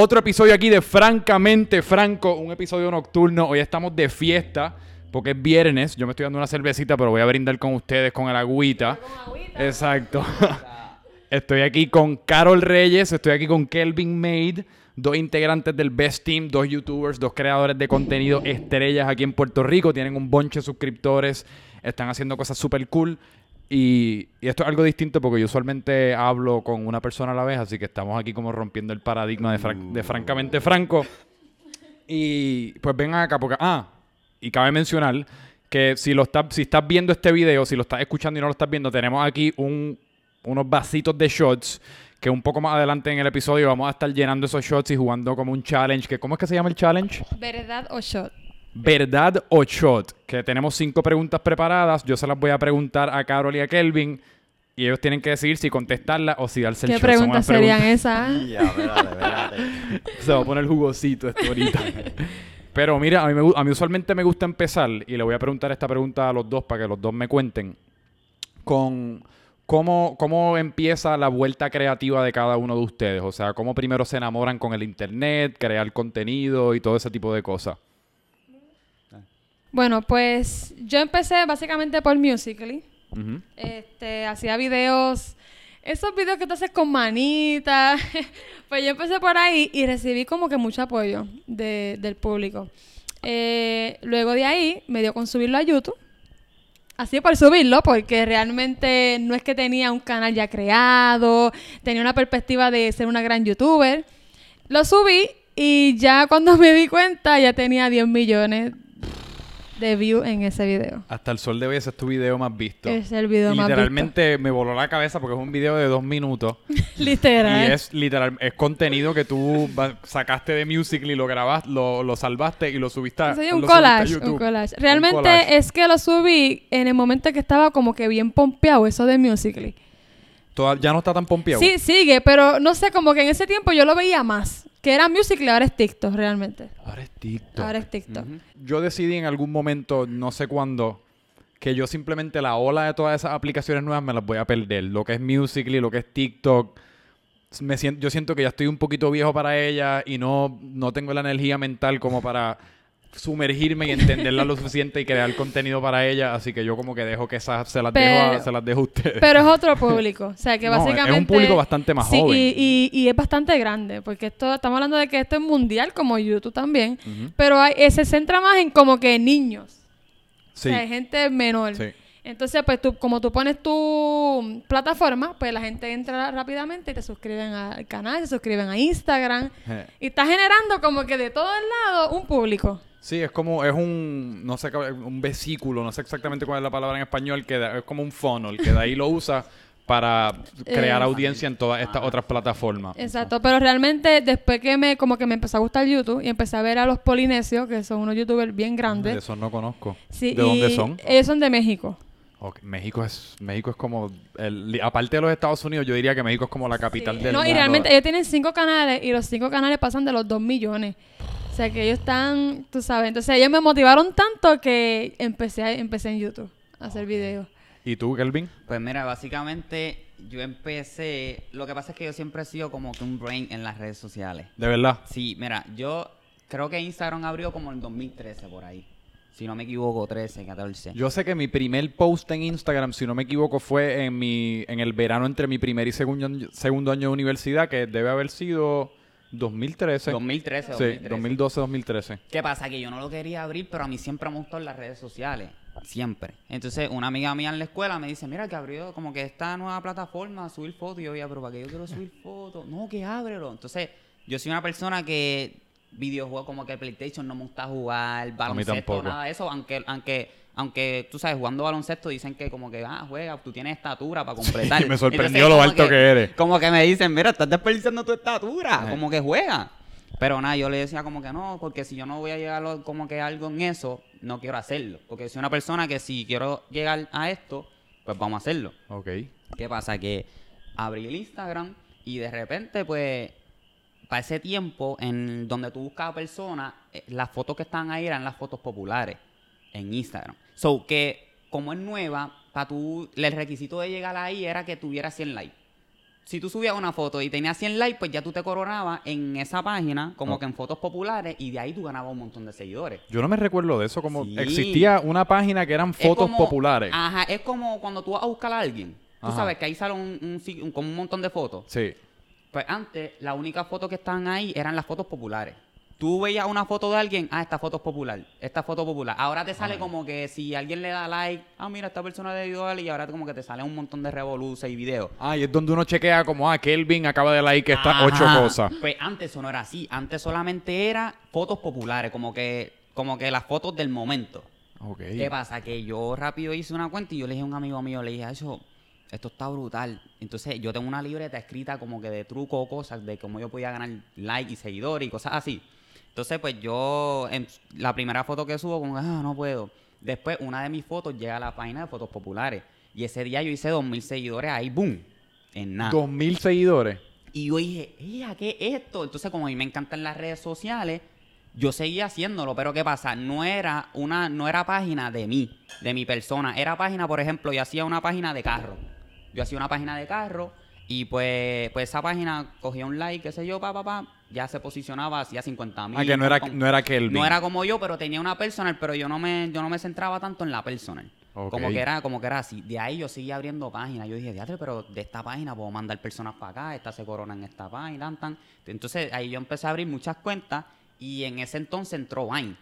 otro episodio aquí de Francamente Franco, un episodio nocturno. Hoy estamos de fiesta porque es viernes. Yo me estoy dando una cervecita, pero voy a brindar con ustedes con el agüita. Exacto. estoy aquí con Carol Reyes, estoy aquí con Kelvin Maid, dos integrantes del Best Team, dos youtubers, dos creadores de contenido estrellas aquí en Puerto Rico. Tienen un bonche de suscriptores, están haciendo cosas súper cool. Y, esto es algo distinto porque yo usualmente hablo con una persona a la vez, así que estamos aquí como rompiendo el paradigma de, fran- de francamente franco. Y pues ven acá, porque. Ah, y cabe mencionar que si lo estás, si estás viendo este video, si lo estás escuchando y no lo estás viendo, tenemos aquí un, unos vasitos de shots. Que un poco más adelante en el episodio vamos a estar llenando esos shots y jugando como un challenge. Que, ¿Cómo es que se llama el challenge? ¿Verdad o shot? ¿Verdad o shot? Que tenemos cinco preguntas preparadas. Yo se las voy a preguntar a Carol y a Kelvin. Y ellos tienen que decidir si contestarlas o si darse el ¿Qué shot. Preguntas serían esas? Ya, espérate, espérate. Se va a poner jugosito esto ahorita. Pero mira, a mí, me a mí usualmente me gusta empezar, y le voy a preguntar esta pregunta a los dos para que los dos me cuenten, con cómo, cómo empieza la vuelta creativa de cada uno de ustedes. O sea, cómo primero se enamoran con el internet, crear contenido y todo ese tipo de cosas. Bueno, pues yo empecé básicamente por Musical.ly. Este, hacía videos, esos videos que tú haces con manitas. pues yo empecé por ahí y recibí como que mucho apoyo de- del público. Eh, luego de ahí me dio con subirlo a YouTube. Así por subirlo, porque realmente no es que tenía un canal ya creado, tenía una perspectiva de ser una gran youtuber. Lo subí y ya cuando me di cuenta ya tenía 10 millones de views en ese video. Hasta el sol de hoy ese es tu video más visto. Es el video Y más literalmente me voló la cabeza porque es un video de dos minutos. visto. Literal. Y es literal, es contenido que tú sacaste de Musical.ly, lo grabaste, lo, lo salvaste y lo subiste a, Sí, lo un subiste a collage, un collage. Realmente collage. es que lo subí en el momento que estaba como que bien pompeado eso de Musical.ly. Toda- ya no está tan pompeado. Sí, sigue, pero no sé, como que en ese tiempo yo lo veía más. Que era Musical.ly, ahora es TikTok, realmente. Ahora es TikTok. Ahora es TikTok. Yo decidí en algún momento, no sé cuándo, que yo simplemente la ola de todas esas aplicaciones nuevas me las voy a perder. Lo que es Musical.ly, lo que es TikTok. Me siento, yo siento que ya estoy un poquito viejo para ella y no, no tengo la energía mental como para sumergirme y entenderla lo suficiente y crear contenido para ella. Así que yo como que dejo que esas se las, dejo, a, Pero- se las dejo a ustedes. Pero es otro público. O sea, que No, es- un básicamente... público bastante más Sí, joven. Y, y, y es bastante grande. Porque esto estamos hablando de que esto es mundial, como YouTube también. Pero hay- eh, se centra más en como que niños. Sí, O sea, gente menor. sí. Entonces, pues tú, como tú pones tu plataforma, pues la gente entra rápidamente y te suscriben al canal, se suscriben a Instagram. Y está generando como que de todos lados un público. Sí, es como, es un, no sé, un vesículo, no sé exactamente cuál es la palabra en español, que da- es como un funnel, que de ahí lo usa para crear Eh, audiencia en todas estas otras plataformas. Exacto, pero realmente después que me como que me empezó a gustar YouTube y empecé a ver a los polinesios, que son unos youtubers bien De grandes. eso no conozco. Sí, ¿De dónde son? Ellos son de México. México es México es como, el, aparte de los Estados Unidos, yo diría que México es como la capital Sí. del No, mundo. y realmente ellos tienen cinco canales y los cinco canales pasan de los dos millones. O sea que ellos están, tú sabes, entonces ellos me motivaron tanto que empecé, a- empecé en YouTube a hacer videos. ¿Y tú, Kelvin? Pues mira, básicamente yo empecé. Lo que pasa es que yo siempre he sido como que un brain en las redes sociales. De verdad. Sí, mira, yo creo que Instagram abrió como en 2013 por ahí. Si no me equivoco, 13, 14. Yo sé que mi primer post en Instagram, si no me equivoco, fue en mi en el verano entre mi primer y segundo, segundo año de universidad, que debe haber sido 2013. 2013, Sí, 2013. 2012, 2013. ¿Qué pasa? Que yo no lo quería abrir, pero a mí siempre me gustó las redes sociales. Siempre. Entonces, una amiga mía en la escuela me dice, mira, que abrió como que esta nueva plataforma, subir fotos. Y yo, "Ya, pero ¿para qué yo quiero subir fotos? No, que ábrelo. Entonces, yo soy una persona que videojuegos como que PlayStation no me gusta jugar, baloncesto, nada de eso. Aunque, aunque, aunque, tú sabes, jugando baloncesto dicen que como que, ah, juega, tú tienes estatura para completar. me sorprendió Entonces, lo alto que eres. Como que me dicen, mira, estás desperdiciando tu estatura. Como que juega. Pero nada, yo le decía como que no, porque si yo no voy a llegar a como que algo en eso, no quiero hacerlo. Porque soy una persona que si quiero llegar a esto, pues vamos a hacerlo. Ok. ¿Qué pasa? Que abrí el Instagram y de repente, pues, para ese tiempo, en donde tú buscabas personas, eh, las fotos que estaban ahí eran las fotos populares en Instagram. So, que como es nueva, para tú, el requisito de llegar ahí era que tuviera 100 likes. si tú subías una foto y tenías 100 likes, pues ya tú te coronabas en esa página, como Oh. que en fotos populares, y de ahí tú ganabas un montón de seguidores. Yo no me recuerdo de eso, como Sí. existía una página que eran fotos como- populares. Ajá, es como cuando tú vas a buscar a alguien. Tú Ajá. sabes que ahí sale un, un, un- como un montón de fotos. Sí. Pues antes, las únicas fotos que estaban ahí eran las fotos populares. Tú veías una foto de alguien, ah, esta foto es popular, esta foto es popular. Ahora te sale como que si alguien le da like, ah, mira, esta persona le dio like, y ahora como que te sale un montón de revoluciones y videos. Ah, y es donde uno chequea como, ah, Kelvin acaba de like estas Ajá. ocho cosas. Pues antes eso no era así. Antes solamente era fotos populares, como que, como que las fotos del momento. Ok. ¿Qué pasa? Que yo rápido hice una cuenta y yo le dije a un amigo mío, le dije, eso, esto está brutal. Entonces yo tengo una libreta escrita como que de truco o cosas, de cómo yo podía ganar like y seguidores y cosas así. Entonces pues yo, en la primera foto que subo, como, ah, no puedo. Después una de mis fotos llega a la página de fotos populares. Y ese día yo hice 2.000 seguidores ahí, boom, en nada. Dos mil seguidores. Y yo dije, ¡Ea, qué es esto! Entonces, como a mí me encantan las redes sociales, yo seguía haciéndolo. Pero ¿qué pasa? No era una, no era página de mí, de mi persona. Era página, por ejemplo, yo hacía una página de carro. Yo hacía una página de carro y pues, pues esa página cogía un like, qué sé yo, pa, pa, pa, ya se posicionaba, hacía 50 mil. Ah, que no era, no era Kelvin. No era como yo, pero tenía una personal, pero yo no me, yo no me centraba tanto en la personal. Como que era, como que era así. De ahí yo seguía abriendo páginas. Yo dije, diatre, pero de esta página puedo mandar personas para acá, esta se corona en esta página, tan, tan. Entonces ahí yo empecé a abrir muchas cuentas y en ese entonces entró Vine.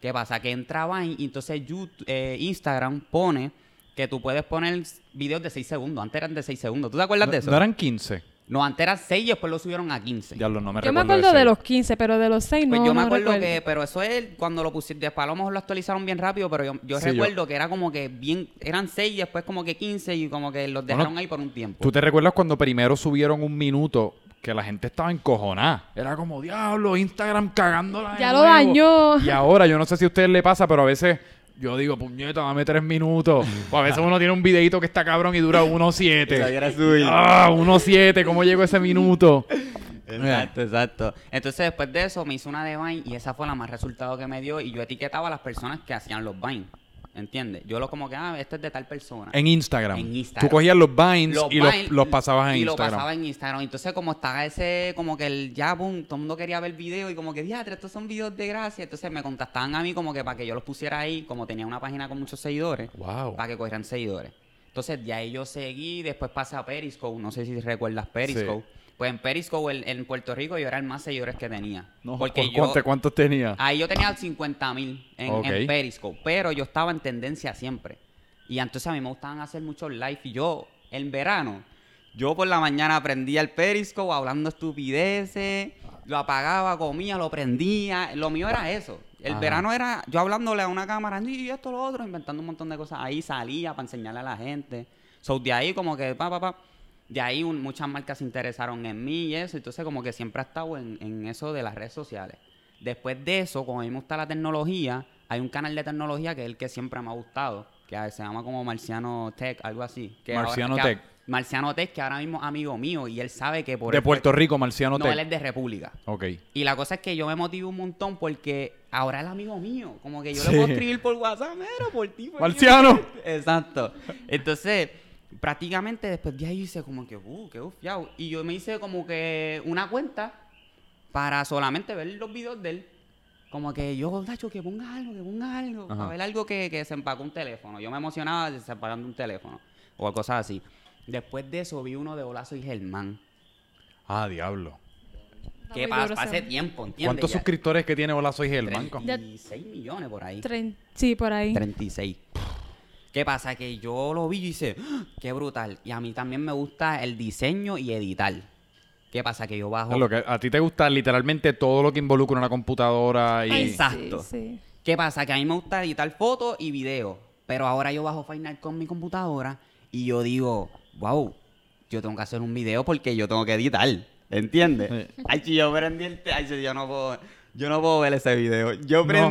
¿Qué pasa? Que entra Vine y entonces YouTube, eh, Instagram pone que tú puedes poner videos de 6 segundos. Antes eran de 6 segundos. ¿Tú te acuerdas de eso? No eran 15. No, antes eran 6 y después lo subieron a 15. Ya lo no me Yo me recuerdo. acuerdo de los 15, pero de los 6 Pues no, yo me no acuerdo recuerdo. que, pero eso es cuando lo pusieron, después a lo mejor lo actualizaron bien rápido, pero yo, yo Sí, yo- recuerdo que era como que bien, eran 6 y después como que 15 y como que los dejaron ahí por un tiempo. ¿Tú te recuerdas cuando primero subieron un minuto que la gente estaba encojonada? Era como, diablo, Instagram cagándola de Ya lo nuevo". dañó. Y ahora, yo no sé si a ustedes le pasa, pero a veces yo digo, puñeta, dame tres minutos. O a veces uno tiene un videito que está cabrón y dura 1.7. Ah, 1.7, ¿cómo llegó ese minuto? Exacto, exacto. Entonces después de eso me hice una de Vine y esa fue la más resultado que me dio y yo etiquetaba a las personas que hacían los Vine. ¿Entiendes? Yo lo como que, ah, este es de tal persona. En Instagram. En Instagram. Tú cogías los vines Los y los, los pasabas en y lo Instagram. pasaba en Instagram. Entonces, como estaba ese, como que el ya, boom, todo el mundo quería ver video y como que, diatre, estos son videos de gracia. Entonces me contactaban a mí como que para que yo los pusiera ahí, como tenía una página con muchos seguidores, Wow. para que cogieran seguidores. Entonces, de ahí yo seguí, después pasé a Periscope, no sé si recuerdas Periscope. Pues en Periscope, el- en Puerto Rico, yo era el más seguidores que tenía. No, porque ¿cu- yo, cuánto- ¿Cuántos tenía? Ahí yo tenía 50 mil en, en Periscope, pero yo estaba en tendencia siempre. Y entonces a mí me gustaban hacer muchos live y yo, en verano, yo por la mañana aprendía el Periscope hablando estupideces, lo apagaba, comía, lo prendía. Lo mío era eso. El Ajá. verano era yo hablándole a una cámara y esto, lo otro, inventando un montón de cosas. Ahí salía para enseñarle a la gente. So, de ahí como que, pa, pa, pa. De ahí un- muchas marcas se interesaron en mí y eso. Entonces como que siempre he estado en, en eso de las redes sociales. Después de eso, como a mí me gusta la tecnología, hay un canal de tecnología que es el que siempre me ha gustado, que se llama como Marciano Tech, algo así. Que Marciano Tech. Marciano Tech, que ahora mismo es amigo mío y él sabe que por De Puerto Rico, Marciano No, Tech. él es de República. Ok. Y la cosa es que yo me motivo un montón porque ahora es amigo mío. Como que yo Sí. le puedo escribir por WhatsApp, mira, por ti. por ti". ¡Marciano! Exacto. Entonces, prácticamente después de ahí hice como que, uh, qué ufiado. Y yo me hice como que una cuenta para solamente ver los videos de él. Como que yo, Nacho, que ponga algo, que ponga algo. Ajá. Para ver algo que, que se empacó un teléfono. Yo me emocionaba de se empacando un teléfono. O cosas así. Después de eso vi uno de Hola Soy Germán. Ah, diablo. Que duro hace tiempo, ¿entiendes? ¿Cuántos Ya- suscriptores que tiene Hola Soy Germán? 36 millones por ahí. Tren- Sí, por ahí. 36. ¿Qué pasa? Que yo lo vi y hice, ¡Ah! qué brutal. Y a mí también me gusta el diseño y editar. ¿Qué pasa? Que yo bajo. Es lo que a ti te gusta literalmente todo lo que involucra una computadora y... Ay, Exacto. Sí, sí. ¿Qué pasa? Que a mí me gusta editar fotos y videos. Pero ahora yo bajo Final con mi computadora y yo digo, wow, yo tengo que hacer un video porque yo tengo que editar. ¿Entiendes? Ay, si yo prendí el... Ay, si yo no puedo... Yo no puedo ver ese video. Yo No.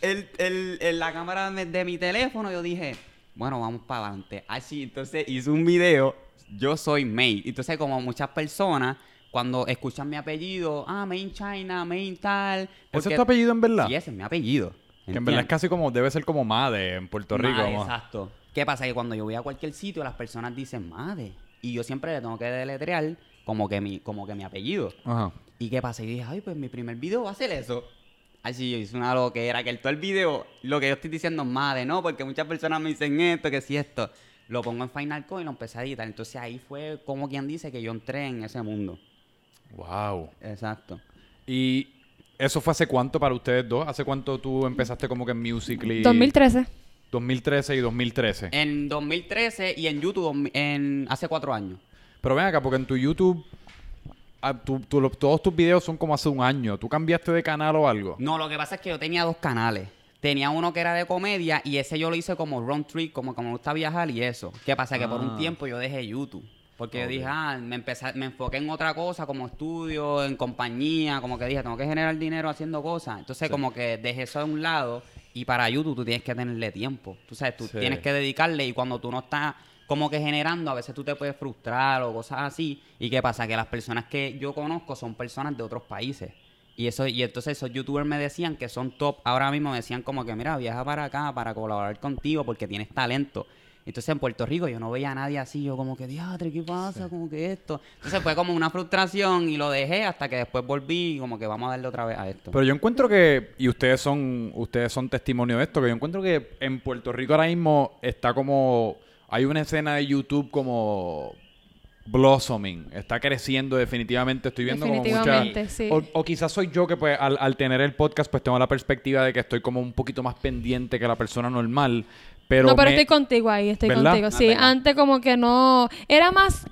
El, el- el- la cámara de, mi teléfono yo dije, bueno, vamos para adelante. Así, entonces hice un video, yo soy May. Entonces, como muchas personas, cuando escuchan mi apellido, ah, Main China, Main tal. ¿Ese es tu apellido en verdad? Sí, ese es mi apellido. Que en verdad es casi como... Debe ser como Made en Puerto Rico. Made, como- exacto. ¿Qué pasa? Que cuando yo voy a cualquier sitio, las personas dicen, Made. y yo siempre le tengo que deletrear como que mi, como que mi apellido. Ajá. ¿Y qué pasa? Y dije, ay, pues mi primer video va a ser eso. Así yo hice una loquera, que el todo el video, lo que yo estoy diciendo es madre, ¿no? Porque muchas personas me dicen esto, que si esto. Lo pongo en Final Cut y lo empecé a editar. Entonces ahí fue como quien dice que yo entré en ese mundo. Wow. Exacto. ¿Y eso fue hace cuánto para ustedes dos? ¿Hace cuánto tú empezaste como que en Musical.ly? 2013. 2013 y 2013. En 2013 y en YouTube en, hace cuatro años. Pero ven acá, porque en tu YouTube, ah, tú- todos tus videos son como hace un año. ¿Tú cambiaste de canal o algo? No, lo que pasa es que yo tenía dos canales. Tenía uno que era de comedia y ese yo lo hice como round trip, como como me gusta viajar y eso. ¿Qué pasa? Que por un Ah. tiempo yo dejé YouTube. Porque yo dije, ah, me, empecé, me enfoqué en otra cosa, como estudio, en compañía, como que dije, tengo que generar dinero haciendo cosas. Entonces, Sí. como que dejé eso de un lado y para YouTube tú tienes que tenerle tiempo. Tú sabes, tú Sí. tienes que dedicarle y cuando tú no estás como que generando, a veces tú te puedes frustrar o cosas así. ¿Y qué pasa? Que las personas que yo conozco son personas de otros países. Y eso y entonces esos youtubers me decían que son top. Ahora mismo me decían como que, mira, viaja para acá para colaborar contigo porque tienes talento. Entonces en Puerto Rico yo no veía a nadie así, yo como que, diatre, ¿qué pasa? Como que esto. Entonces fue como una frustración y lo dejé hasta que después volví y como que vamos a darle otra vez a esto. Pero yo encuentro que, y ustedes son, ustedes son testimonio de esto, que yo encuentro que en Puerto Rico ahora mismo está como, hay una escena de YouTube como blossoming, está creciendo definitivamente, estoy viendo como mucha... Sí. O, o quizás soy yo que pues al, al tener el podcast pues tengo la perspectiva de que estoy como un poquito más pendiente que la persona normal, pero... no, pero me- estoy contigo ahí, estoy ¿Verdad? contigo. Sí, antes como que no... Era más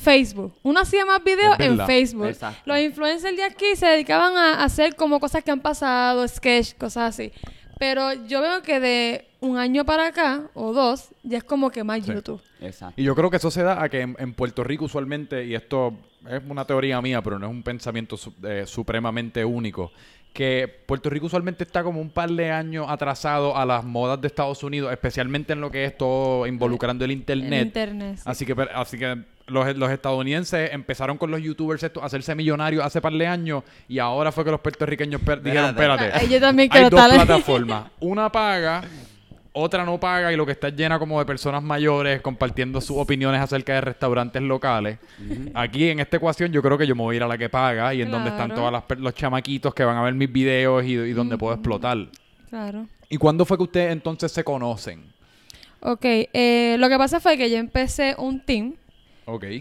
Facebook. Uno hacía más videos en. Facebook. Exacto. Los influencers de aquí se dedicaban a hacer como cosas que han pasado, sketch, cosas así. Pero yo veo que de un año para acá, o dos, ya es como que más Sí. YouTube. Exacto. Y yo creo que eso se da a que en, en Puerto Rico usualmente, y esto es una teoría mía, pero no es un pensamiento su- eh, supremamente único, que Puerto Rico usualmente está como un par de años atrasado a las modas de Estados Unidos, especialmente en lo que es todo involucrando el Internet. El internet. sí. Así que, per- así que los, los estadounidenses empezaron con los youtubers estos a hacerse millonarios hace par de años y ahora fue que los puertorriqueños per- dijeron, Espérate. espérate, Ay, yo también hay dos plataformas. Una paga, otra no paga y lo que está llena como de personas mayores compartiendo sus opiniones acerca de restaurantes locales. Aquí en esta ecuación yo creo que yo me voy a ir a la que paga y en donde están todos las per- los chamaquitos que van a ver mis videos y, y donde puedo explotar. Claro. ¿Y cuándo fue que ustedes entonces se conocen? Ok, eh, lo que pasa fue que yo empecé un team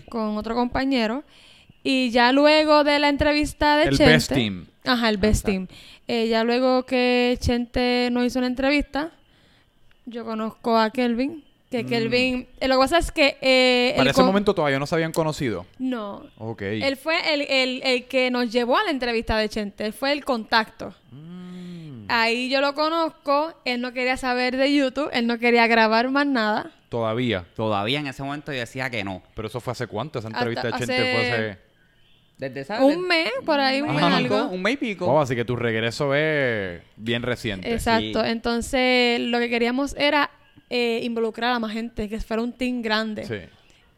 con otro compañero y ya luego de la entrevista de El Chente... Best Team. Ajá, el Best Team. Eh, ya luego que Chente nos hizo una entrevista, yo conozco a Kelvin, que Kelvin... eh, lo que pasa es que... eh, Mm. Para ese con- momento todavía no se habían conocido. No. Ok. Él fue el, el- el que nos llevó a la entrevista de Chente. Él fue el contacto. Mm. Ahí yo lo conozco. Él no quería saber de YouTube. Él no quería grabar más nada. Todavía. Todavía en ese momento yo decía que no. Pero eso fue hace cuánto? Esa Hasta entrevista de Chente hace- fue hace... Desde esa, Un mes, por ahí, un mes algo. un mes y pico. Wow, así que tu regreso es bien reciente. Exacto. Sí. Entonces, lo que queríamos era eh, involucrar a más gente, que fuera un team grande. Sí.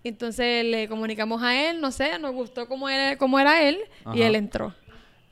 Entonces, le comunicamos a él, no sé, nos gustó cómo era, cómo era él Ajá. y él entró.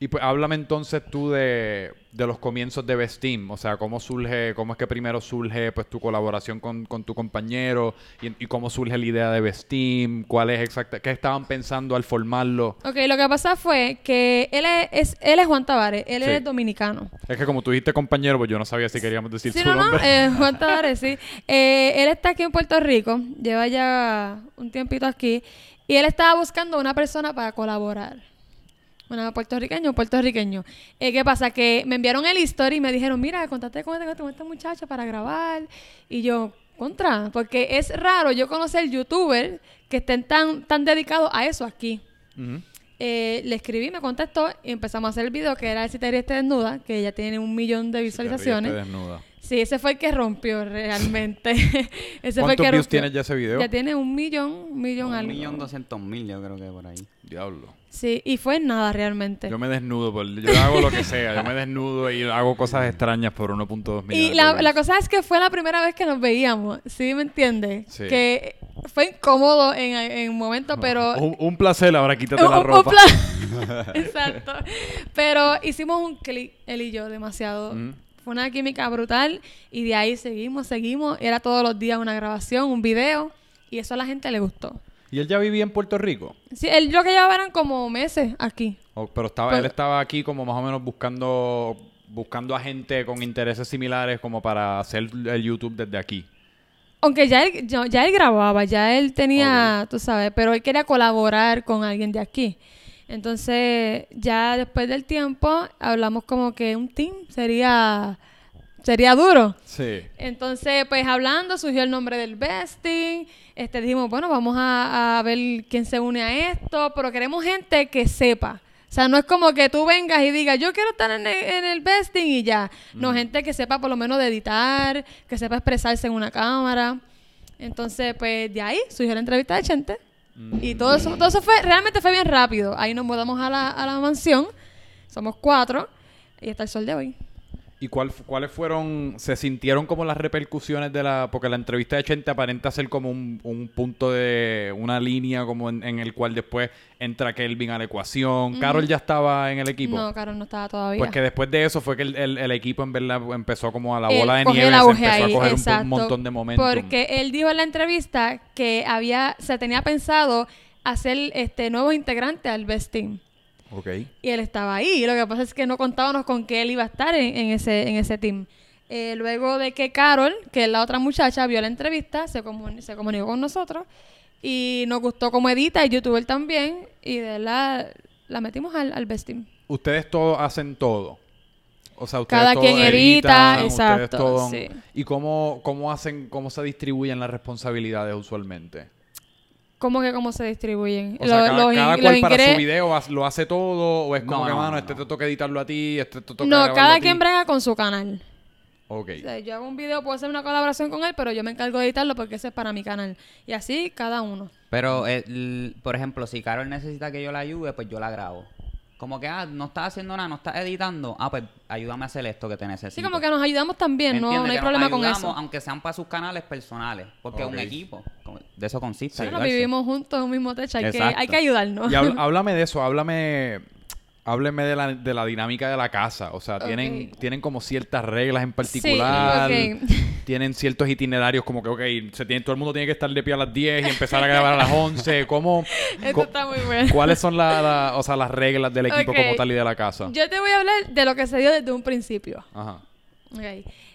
Y pues háblame entonces tú de, de los comienzos de Best Team. O sea, cómo surge, cómo es que primero surge pues tu colaboración con, con tu compañero y, y cómo surge la idea de Best Team, cuál es exacta, qué estaban pensando al formarlo. Ok, lo que pasa fue que él es, es- él es Juan Tavares, él Sí. es dominicano. Es que como tú dijiste compañero, pues yo no sabía si queríamos decir Sí, su no, no, nombre. eh, Juan Tavares, sí. Eh, él está aquí en Puerto Rico, lleva ya un tiempito aquí, y él estaba buscando una persona para colaborar. Una puertorriqueño, puertorriqueño. Eh, ¿Qué pasa? Que me enviaron el history y me dijeron, mira, contate con este, con este muchacho para grabar. Y yo, contra, porque es raro yo conocer youtuber que estén tan, tan dedicados a eso aquí. Eh, le escribí, me contestó y empezamos a hacer el video que era el Si te ríes, desnuda, que ya tiene un millón de visualizaciones. desnuda. Sí, ese fue el que rompió realmente. ese fue el ¿Cuántos que views rompió. tiene ya ese video? Ya tiene un millón, un millón Un algo. millón doscientos mil, yo creo que por ahí. Diablo. Sí, y fue nada realmente. Yo me desnudo, por, yo hago lo que sea. Yo me desnudo y hago cosas extrañas por 1.2 millones. Y de la, la cosa es que fue la primera vez que nos veíamos, ¿sí me entiendes? Sí. Que fue incómodo en, en un momento, pero... Un, un placer, ahora quítate Un- la un ropa. plan- Exacto. Pero hicimos un clic, él y yo, demasiado. Mm. Fue una química brutal y de ahí seguimos, seguimos. Era todos los días una grabación, un video y eso a la gente le gustó. ¿Y él ya vivía en Puerto Rico? Sí, él lo que llevaba eran como meses aquí. O- pero estaba, Pues- él estaba aquí como más o menos buscando buscando a gente con intereses similares como para hacer el YouTube desde aquí. Aunque ya él, ya, ya él grababa, ya él tenía, tú sabes, pero él quería colaborar con alguien de aquí. Entonces, ya después del tiempo, hablamos como que un team sería, sería duro. Sí. Entonces, pues hablando, surgió el nombre del besting. Este, dijimos, bueno, vamos a, a ver quién se une a esto, pero queremos gente que sepa. O sea, no es como que tú vengas y digas, yo quiero estar en el, en el besting y ya. No, gente que sepa por lo menos de editar, que sepa expresarse en una cámara. Entonces, pues de ahí surgió la entrevista de Chente. Y todo eso, todo eso fue, realmente fue bien rápido. Ahí nos mudamos a la, a la mansión. Somos cuatro. Y hasta el sol de hoy. ¿Y cuál, cuáles fueron, se sintieron como las repercusiones de la, porque la entrevista de Chente aparenta ser como un, un punto de, una línea como en, en el cual después entra Kelvin a la ecuación. Carol ya estaba en el equipo. No, Carol no estaba todavía. Pues que después de eso fue que el, el- el equipo en verdad empezó como a la Él bola de nieve, se empezó ahí, a coger un exacto, un, montón de momentum. Porque él dijo en la entrevista que había, se tenía pensado hacer este nuevos integrantes al Best Team. Ok. Y él estaba ahí. Lo que pasa es que no contábamos con que él iba a estar en, en ese, en ese team. Eh, luego de que Carol, que es la otra muchacha, vio la entrevista, se, comun- se comunicó con nosotros y nos gustó como edita y youtuber también. Y de la, la metimos al, al Best Team. Ustedes todos hacen todo. O sea, ustedes Cada quien edita, editan, ustedes exacto, todos- sí. ¿Y cómo, cómo hacen, cómo se distribuyen las responsabilidades usualmente? ¿Cómo que cómo se distribuyen? O sea, cada, los cada los cual para ingre- su video lo hace todo o es como No, que, no, mano, no, este no. te toca editarlo a ti, este te toca No, cada quien brega con su canal. Ok. O sea, yo hago un video, puedo hacer una colaboración con él, pero yo me encargo de editarlo porque ese es para mi canal. Y así cada uno. Pero, eh, l- por ejemplo, si Carol necesita que yo la ayude, pues yo la grabo. Como que, ah, no estás haciendo nada, no estás editando. Ah, pues ayúdame a hacer esto que te necesito. Sí, como que nos ayudamos también, no, no hay Que problema con ayudamos, eso. Aunque sean para sus canales personales. Porque es un equipo. De eso consiste. Bueno, ayudarse. vivimos juntos en un mismo techo, hay, que, hay que ayudarnos. Y háblame de eso, háblame, hábleme de la, de la dinámica de la casa. O sea, tienen, como ciertas reglas en particular. Sí, ok. Tienen ciertos itinerarios como que, ok, se tiene, todo el mundo tiene que estar de pie a las 10 y empezar a grabar a las 11. ¿Cómo, Esto está muy bueno. ¿Cuáles son la- la- o sea, las reglas del equipo como tal y de la casa? Yo te voy a hablar de lo que se dio desde un principio. Ajá. Ok.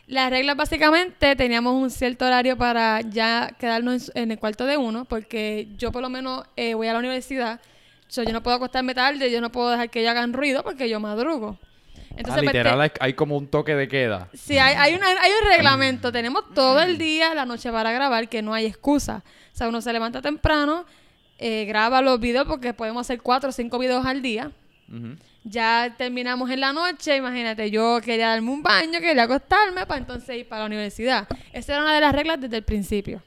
Las reglas básicamente teníamos un cierto horario para ya quedarnos en, en el cuarto de uno, porque yo por lo menos eh, voy a la universidad, so, yo no puedo acostarme tarde, yo no puedo dejar que ellos hagan ruido porque yo madrugo. Ah, Entonces, pues, literal, te- hay, como un toque de queda. Sí, hay, hay, una- hay un reglamento. Tenemos todo el día, la noche para grabar, que no hay excusa. O sea, uno se levanta temprano, eh, graba los videos, porque podemos hacer cuatro o cinco videos al día. Ya terminamos en la noche, imagínate, yo quería darme un baño, quería acostarme para entonces ir para la universidad. Esa era una de las reglas desde el principio.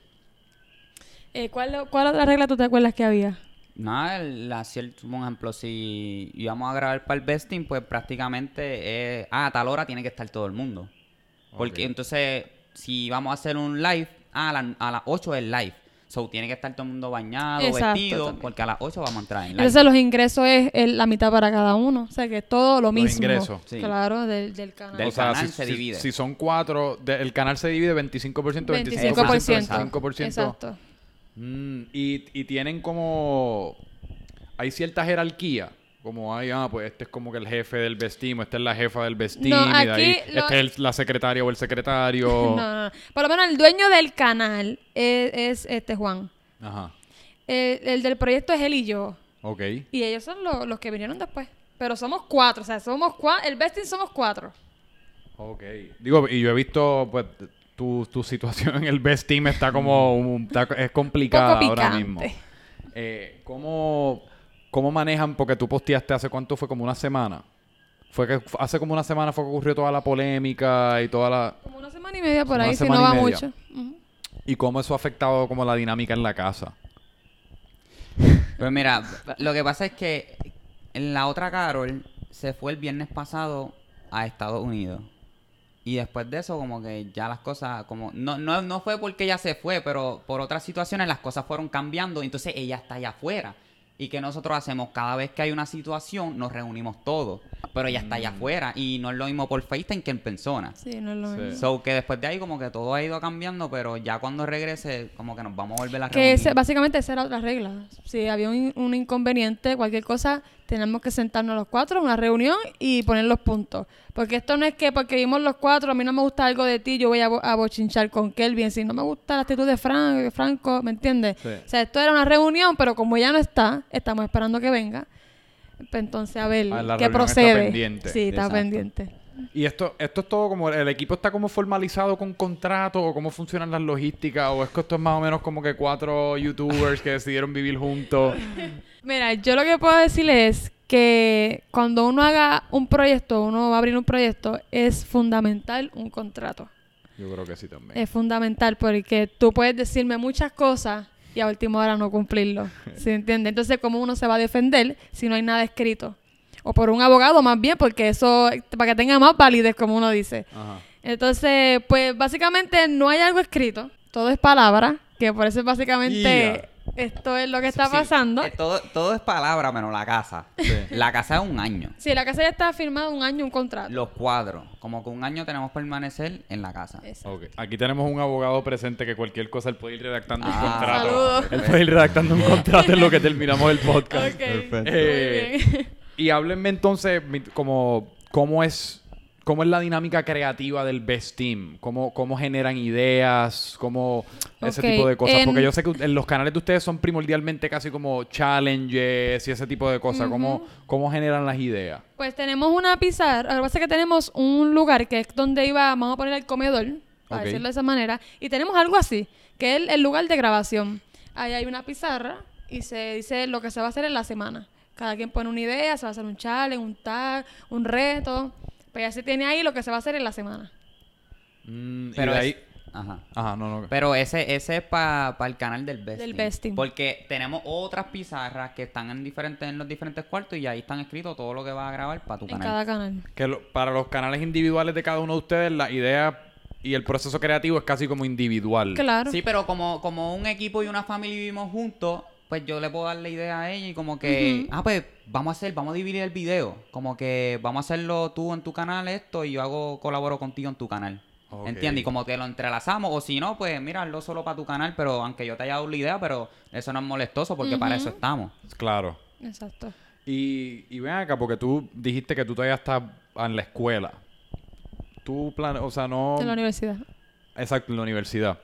Eh, ¿cuál, ¿Cuál otra regla tú te acuerdas que había? Nada, el- la cierto, por ejemplo, si íbamos a grabar para el besting, pues prácticamente, es, ah, a tal hora tiene que estar todo el mundo. Porque entonces, si vamos a hacer un live, ah, a, la- a las 8 es live. So, tiene que estar todo el mundo bañado, Exacto, vestido, también. porque a las 8 vamos a entrar en live. Entonces los ingresos es el- la mitad para cada uno. O sea, que es todo lo Los mismo. ingresos. Sí. Claro, del, del canal. Del o sea, canal si, se divide. si son cuatro, de- el canal se divide 25%, 25%, 25%. 25%. Exacto. Mm, y, y tienen como... Hay cierta jerarquía. Como hay, ah, pues este es como que el jefe del vestim, esta es la jefa del vestim, No, y de ahí aquí lo- este es el- la secretaria o el secretario. No, no, no. Por lo menos el dueño del canal es, es, este Juan. Ajá. El, el del proyecto es él y yo. Ok. Y ellos son lo- los que vinieron después. Pero somos cuatro. O sea, somos cuatro. El besting somos cuatro. Ok. Digo, y yo he visto, pues, tu, tu situación en el Best Team está como, un- está- es complicada Poco ahora mismo. Eh, ¿cómo, ¿Cómo manejan? Porque tú posteaste hace cuánto fue, como una semana. Fue que hace como una semana fue que ocurrió toda la polémica y toda la... Como una semana y media por ahí, si no va mucho. ¿Y cómo eso ha afectado como la dinámica en la casa? Pues mira, lo que pasa es que en la otra Carol se fue el viernes pasado a Estados Unidos. Y después de eso, como que ya las cosas, como, no, no, no fue porque ella se fue, pero por otras situaciones las cosas fueron cambiando. Entonces ella está allá afuera. ¿Y que nosotros hacemos? Cada vez que hay una situación, nos reunimos todos. Pero ya está allá afuera. Y no es lo mismo por FaceTime que en persona. Sí, no es lo Sí. mismo. So que después de ahí como que todo ha ido cambiando, pero ya cuando regrese como que nos vamos a volver a Que reunir. ese- básicamente esa era otra regla. Si había un, un inconveniente, cualquier cosa, tenemos que sentarnos los cuatro en una reunión y poner los puntos. Porque esto no es que porque vimos los cuatro, a mí no me gusta algo de ti, yo voy a, bo- a bochinchar con Kelvin. Si no me gusta la actitud de Fran- Franco, ¿me entiendes? Sí. O sea, esto era una reunión, pero como ya no está, estamos esperando que venga. Pues entonces, a ver, Ah, ¿qué reunión está procede? pendiente. Sí, está Exacto. pendiente. Y esto, esto es todo como, el equipo está como formalizado con contrato o cómo funcionan las logísticas o es que esto es más o menos como que cuatro youtubers que decidieron vivir juntos. Mira, yo lo que puedo decirle es que cuando uno haga un proyecto, uno va a abrir un proyecto, es fundamental un contrato. Yo creo que sí también. Es fundamental porque tú puedes decirme muchas cosas y a última hora no cumplirlo. ¿Se entiende? Entonces, ¿cómo uno se va a defender si no hay nada escrito? O por un abogado más bien, porque eso, para que tenga más validez, como uno dice. Ajá. Entonces, pues básicamente no hay algo escrito, todo es palabra, que por eso es básicamente esto es lo que está Sí, pasando. eh, todo, todo es palabra menos la casa. La casa es un año. Sí, la casa ya está firmada un año, un contrato. Los cuadros. Como que un año tenemos que permanecer en la casa. Aquí tenemos un abogado presente que cualquier cosa él puede ir redactando un Ah, contrato. Saludos. Él puede ir redactando un contrato en lo que terminamos el podcast. Perfecto. Eh, muy bien. Y háblenme entonces como cómo es cómo es la dinámica creativa del Best Team, cómo, cómo generan ideas, cómo ese Ok, tipo de cosas, en- porque yo sé que en los canales de ustedes son primordialmente casi como challenges y ese tipo de cosas, cómo, cómo generan las ideas. Pues tenemos una pizarra, lo que pasa es que tenemos un lugar que es donde iba, vamos a poner el comedor, para decirlo de esa manera, y tenemos algo así, que es el, el lugar de grabación. Ahí hay una pizarra y se dice lo que se va a hacer en la semana. Cada quien pone una idea, se va a hacer un challenge, un tag, un reto, pues ya se tiene ahí lo que se va a hacer en la semana. Mm, y Pero es- ahí... Ajá. Ajá, no, no. Pero ese, ese es para el canal del Best Del Team. Best Team. Porque tenemos otras pizarras que están en diferentes en los diferentes cuartos y ahí están escritos todo lo que vas a grabar para tu En canal. cada canal. Que lo- para los canales individuales de cada uno de ustedes, la idea y el proceso creativo es casi como individual. Claro. Sí, pero como, como un equipo y una familia vivimos juntos, pues yo le puedo dar la idea a ella y como que, ah, pues vamos a hacer, vamos a dividir el video. Como que vamos a hacerlo tú en tu canal esto y yo hago, colaboro contigo en tu canal. Ok. ¿Entiendes? Y como que lo entrelazamos. O si no, pues mira, hazlo solo para tu canal, pero aunque yo te haya dado la idea, pero eso no es molestoso porque para eso estamos. Claro. Exacto. Y, y ven acá, porque tú dijiste que tú todavía estás en la escuela. Tú plan, o sea, no... En la universidad. Exacto, en la universidad.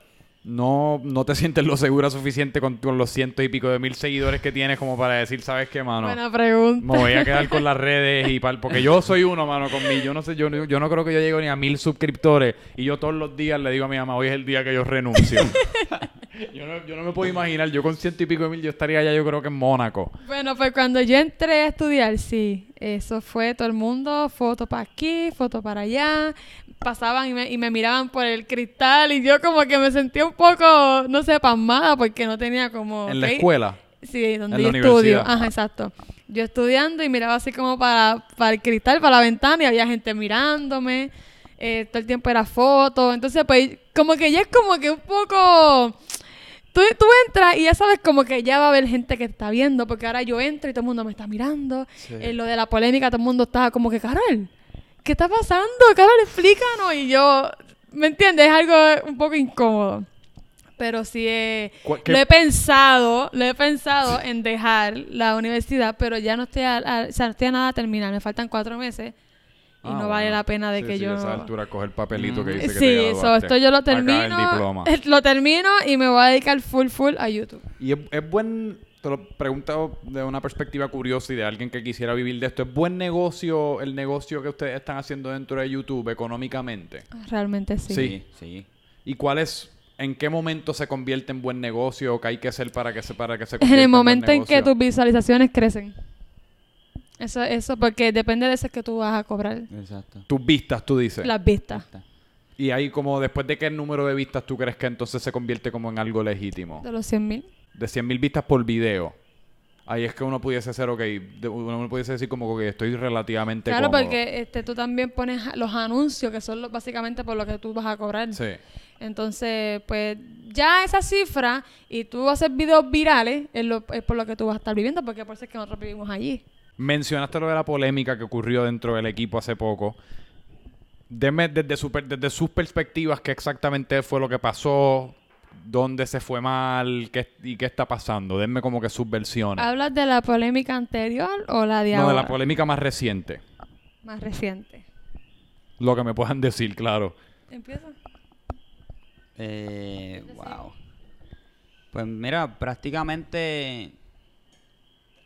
No, no te sientes lo segura suficiente con, con los cientos y pico de mil seguidores que tienes como para decir, ¿sabes qué, mano? Buena pregunta. Me voy a quedar con las redes y pal- porque yo soy uno, mano, con mí. Yo no sé, yo, no- yo no creo que yo llegue ni a mil suscriptores y yo todos los días le digo a mi mamá, hoy es el día que yo renuncio. yo, no, yo no me puedo imaginar, yo con ciento y pico de mil yo estaría allá yo creo que en Mónaco. Bueno, pues cuando yo entré a estudiar, sí, eso fue todo el mundo, foto para aquí, foto para allá, pasaban y me, y me miraban por el cristal y yo como que me sentía un poco, no sé, pasmada porque no tenía como... En la escuela. Sí, donde En yo estudio. Ajá, exacto. Yo estudiando y miraba así como para, para el cristal, para la ventana y había gente mirándome. eh, todo el tiempo era foto. Entonces, pues, como que ya es como que un poco... Tú, tú entras y ya sabes como que ya va a haber gente que te está viendo, porque ahora yo entro y todo el mundo me está mirando. Eh, lo de la polémica, todo el mundo está como que, Carol, ¿qué está pasando? Carol, explícanos. Y yo, ¿me entiendes? Es algo un poco incómodo. Pero sí, eh, ¿Cuál- qué- lo he pensado, lo he pensado en dejar la universidad, pero ya no estoy a, a- o sea, no estoy a nada a terminar. Me faltan cuatro meses y Ah, no vale bueno. la pena de Sí, que sí, yo... a esa altura coge el papelito que Mm. dice que Sí, te eso, graduaste. esto yo lo termino, diploma. lo termino y me voy a dedicar full full a YouTube. Y es, es buen, te lo pregunto de una perspectiva curiosa y de alguien que quisiera vivir de esto, ¿es buen negocio el negocio que ustedes están haciendo dentro de YouTube económicamente? Realmente sí. Sí. Sí. ¿Y cuál es, en qué momento se convierte en buen negocio o qué hay que hacer para que se, para que se En convierta el momento en que negocio? tus visualizaciones crecen. Eso, eso, porque depende de eso que tú vas a cobrar. Exacto. Tus vistas, tú dices. Las vistas. Y ahí como después de qué número de vistas tú crees que entonces se convierte como en algo legítimo. De los 100 mil. De 100.000 vistas por video. Ahí es que uno pudiese ser, ok, de- uno pudiese decir como que estoy relativamente Claro, cómodo. porque este, tú también pones los anuncios, que son los- básicamente por lo que tú vas a cobrar. Sí. Entonces, pues ya esa cifra y tú haces videos virales es, lo- es por lo que tú vas a estar viviendo, porque por eso es que nosotros vivimos allí. Mencionaste lo de la polémica que ocurrió dentro del equipo hace poco. Deme desde, su per- desde sus perspectivas qué exactamente fue lo que pasó, dónde se fue mal qué, y qué está pasando. Denme como que sus versiones. ¿Hablas de la polémica anterior o la de no, de ahora? la polémica más reciente. Más reciente. Lo que me puedan decir, claro. Empieza. Eh, wow. Pues mira, prácticamente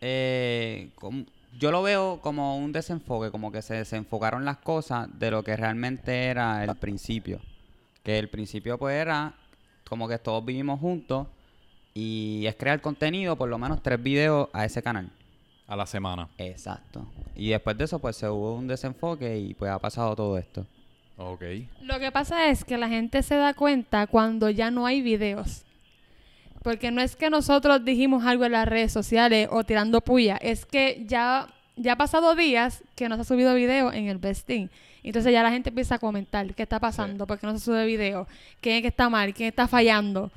eh, com- yo lo veo como un desenfoque, como que se desenfocaron las cosas de lo que realmente era el principio. Que el principio pues era como que todos vivimos juntos y es crear contenido, por lo menos tres videos a ese canal. A la semana. Exacto. Y después de eso pues se hubo un desenfoque y pues ha pasado todo esto. Ok. Lo que pasa es que la gente se da cuenta cuando ya no hay videos. Porque no es que nosotros dijimos algo en las redes sociales o tirando puya, es que ya, ya ha pasado días que no se ha subido video en el Besting. Entonces ya la gente empieza a comentar qué está pasando, por qué no se sube video, quién es que está mal, quién está fallando.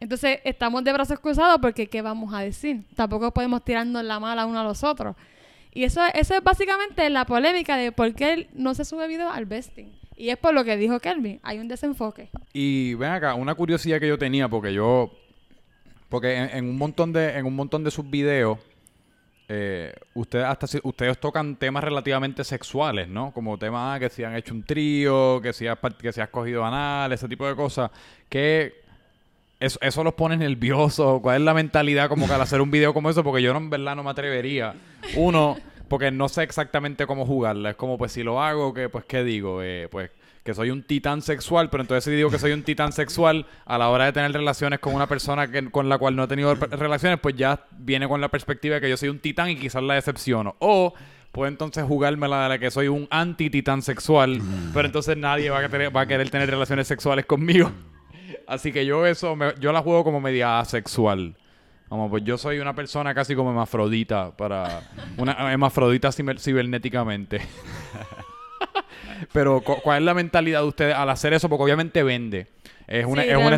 Entonces estamos de brazos cruzados porque ¿qué vamos a decir? Tampoco podemos tirarnos la mala uno a los otros. Y eso, eso es básicamente la polémica de por qué no se sube video al besting. Y es por lo que dijo Kelvin, hay un desenfoque. Y ven acá, una curiosidad que yo tenía, porque yo. Porque en, en un montón de, en un montón de sus videos, eh, ustedes hasta ustedes tocan temas relativamente sexuales, ¿no? Como temas que si han hecho un trío, que si has, que si has cogido anal, ese tipo de cosas. Que eso, eso los pone nerviosos. ¿Cuál es la mentalidad como que al hacer un video como eso? Porque yo no, en verdad no me atrevería. Uno, porque no sé exactamente cómo jugarla. Es como, pues si lo hago, que pues qué digo, Eh, pues que soy un titán sexual, pero entonces si digo que soy un titán sexual a la hora de tener relaciones con una persona que, con la cual no he tenido re- relaciones, pues ya viene con la perspectiva de que yo soy un titán y quizás la decepciono. O puedo entonces jugármela de la que soy un anti-titán sexual, pero entonces nadie va a, querer, tener relaciones sexuales conmigo. Así que yo eso, yo la juego como media asexual. Como pues yo soy una persona casi como hermafrodita para una hermafrodita ciber- cibernéticamente. Pero cu- ¿cuál es la mentalidad de ustedes al hacer eso? Porque obviamente vende. Es una, Sí, es una,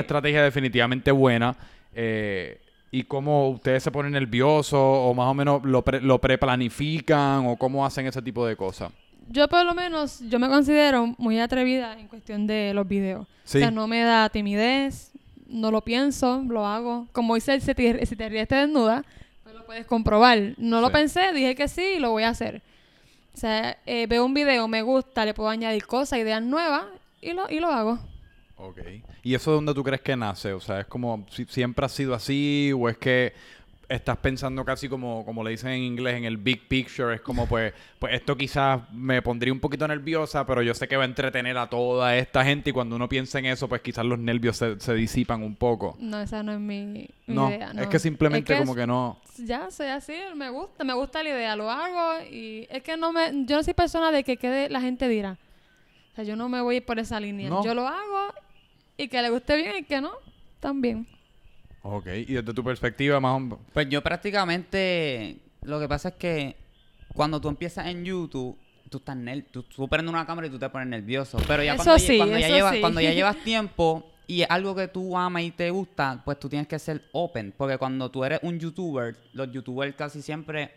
es estrategia definitivamente buena. Eh, y cómo ustedes se ponen nerviosos o más o menos lo, pre- lo preplanifican o cómo hacen ese tipo de cosas. Yo por lo menos, yo me considero muy atrevida en cuestión de los videos. Sí. O sea, no me da timidez, no lo pienso, lo hago. Como dice si te, si te ríes te desnuda, pues lo puedes comprobar. No lo pensé, dije que sí y lo voy a hacer. O sea, eh, veo un video, me gusta, le puedo añadir cosas, ideas nuevas y lo, y lo hago. Ok. ¿Y eso de dónde tú crees que nace? O sea, ¿es como si siempre ha sido así o es que estás pensando casi como, como le dicen en inglés, en el big picture? Es como, pues, pues esto quizás me pondría un poquito nerviosa, pero yo sé que va a entretener a toda esta gente y cuando uno piensa en eso, pues quizás los nervios se, se disipan un poco. No, esa no es mi, mi No, idea. es que simplemente Es que como que no... ya soy así, me gusta, me gusta la idea, lo hago y es que no me, yo no soy persona de que quede la gente dirá. O sea, yo no me voy a ir por esa línea. No. Yo lo hago y que le guste bien y que no, también. Ok. Y desde tu perspectiva, más o menos... Pues yo prácticamente lo que pasa es que cuando tú empiezas en YouTube, tú estás ner- tú, tú prendes una cámara y tú te pones nervioso. Pero ya Eso cuando, sí, cuando ya llevas, sí. cuando ya llevas tiempo y es algo que tú amas y te gusta, pues tú tienes que ser open. Porque cuando tú eres un youtuber, los youtubers casi siempre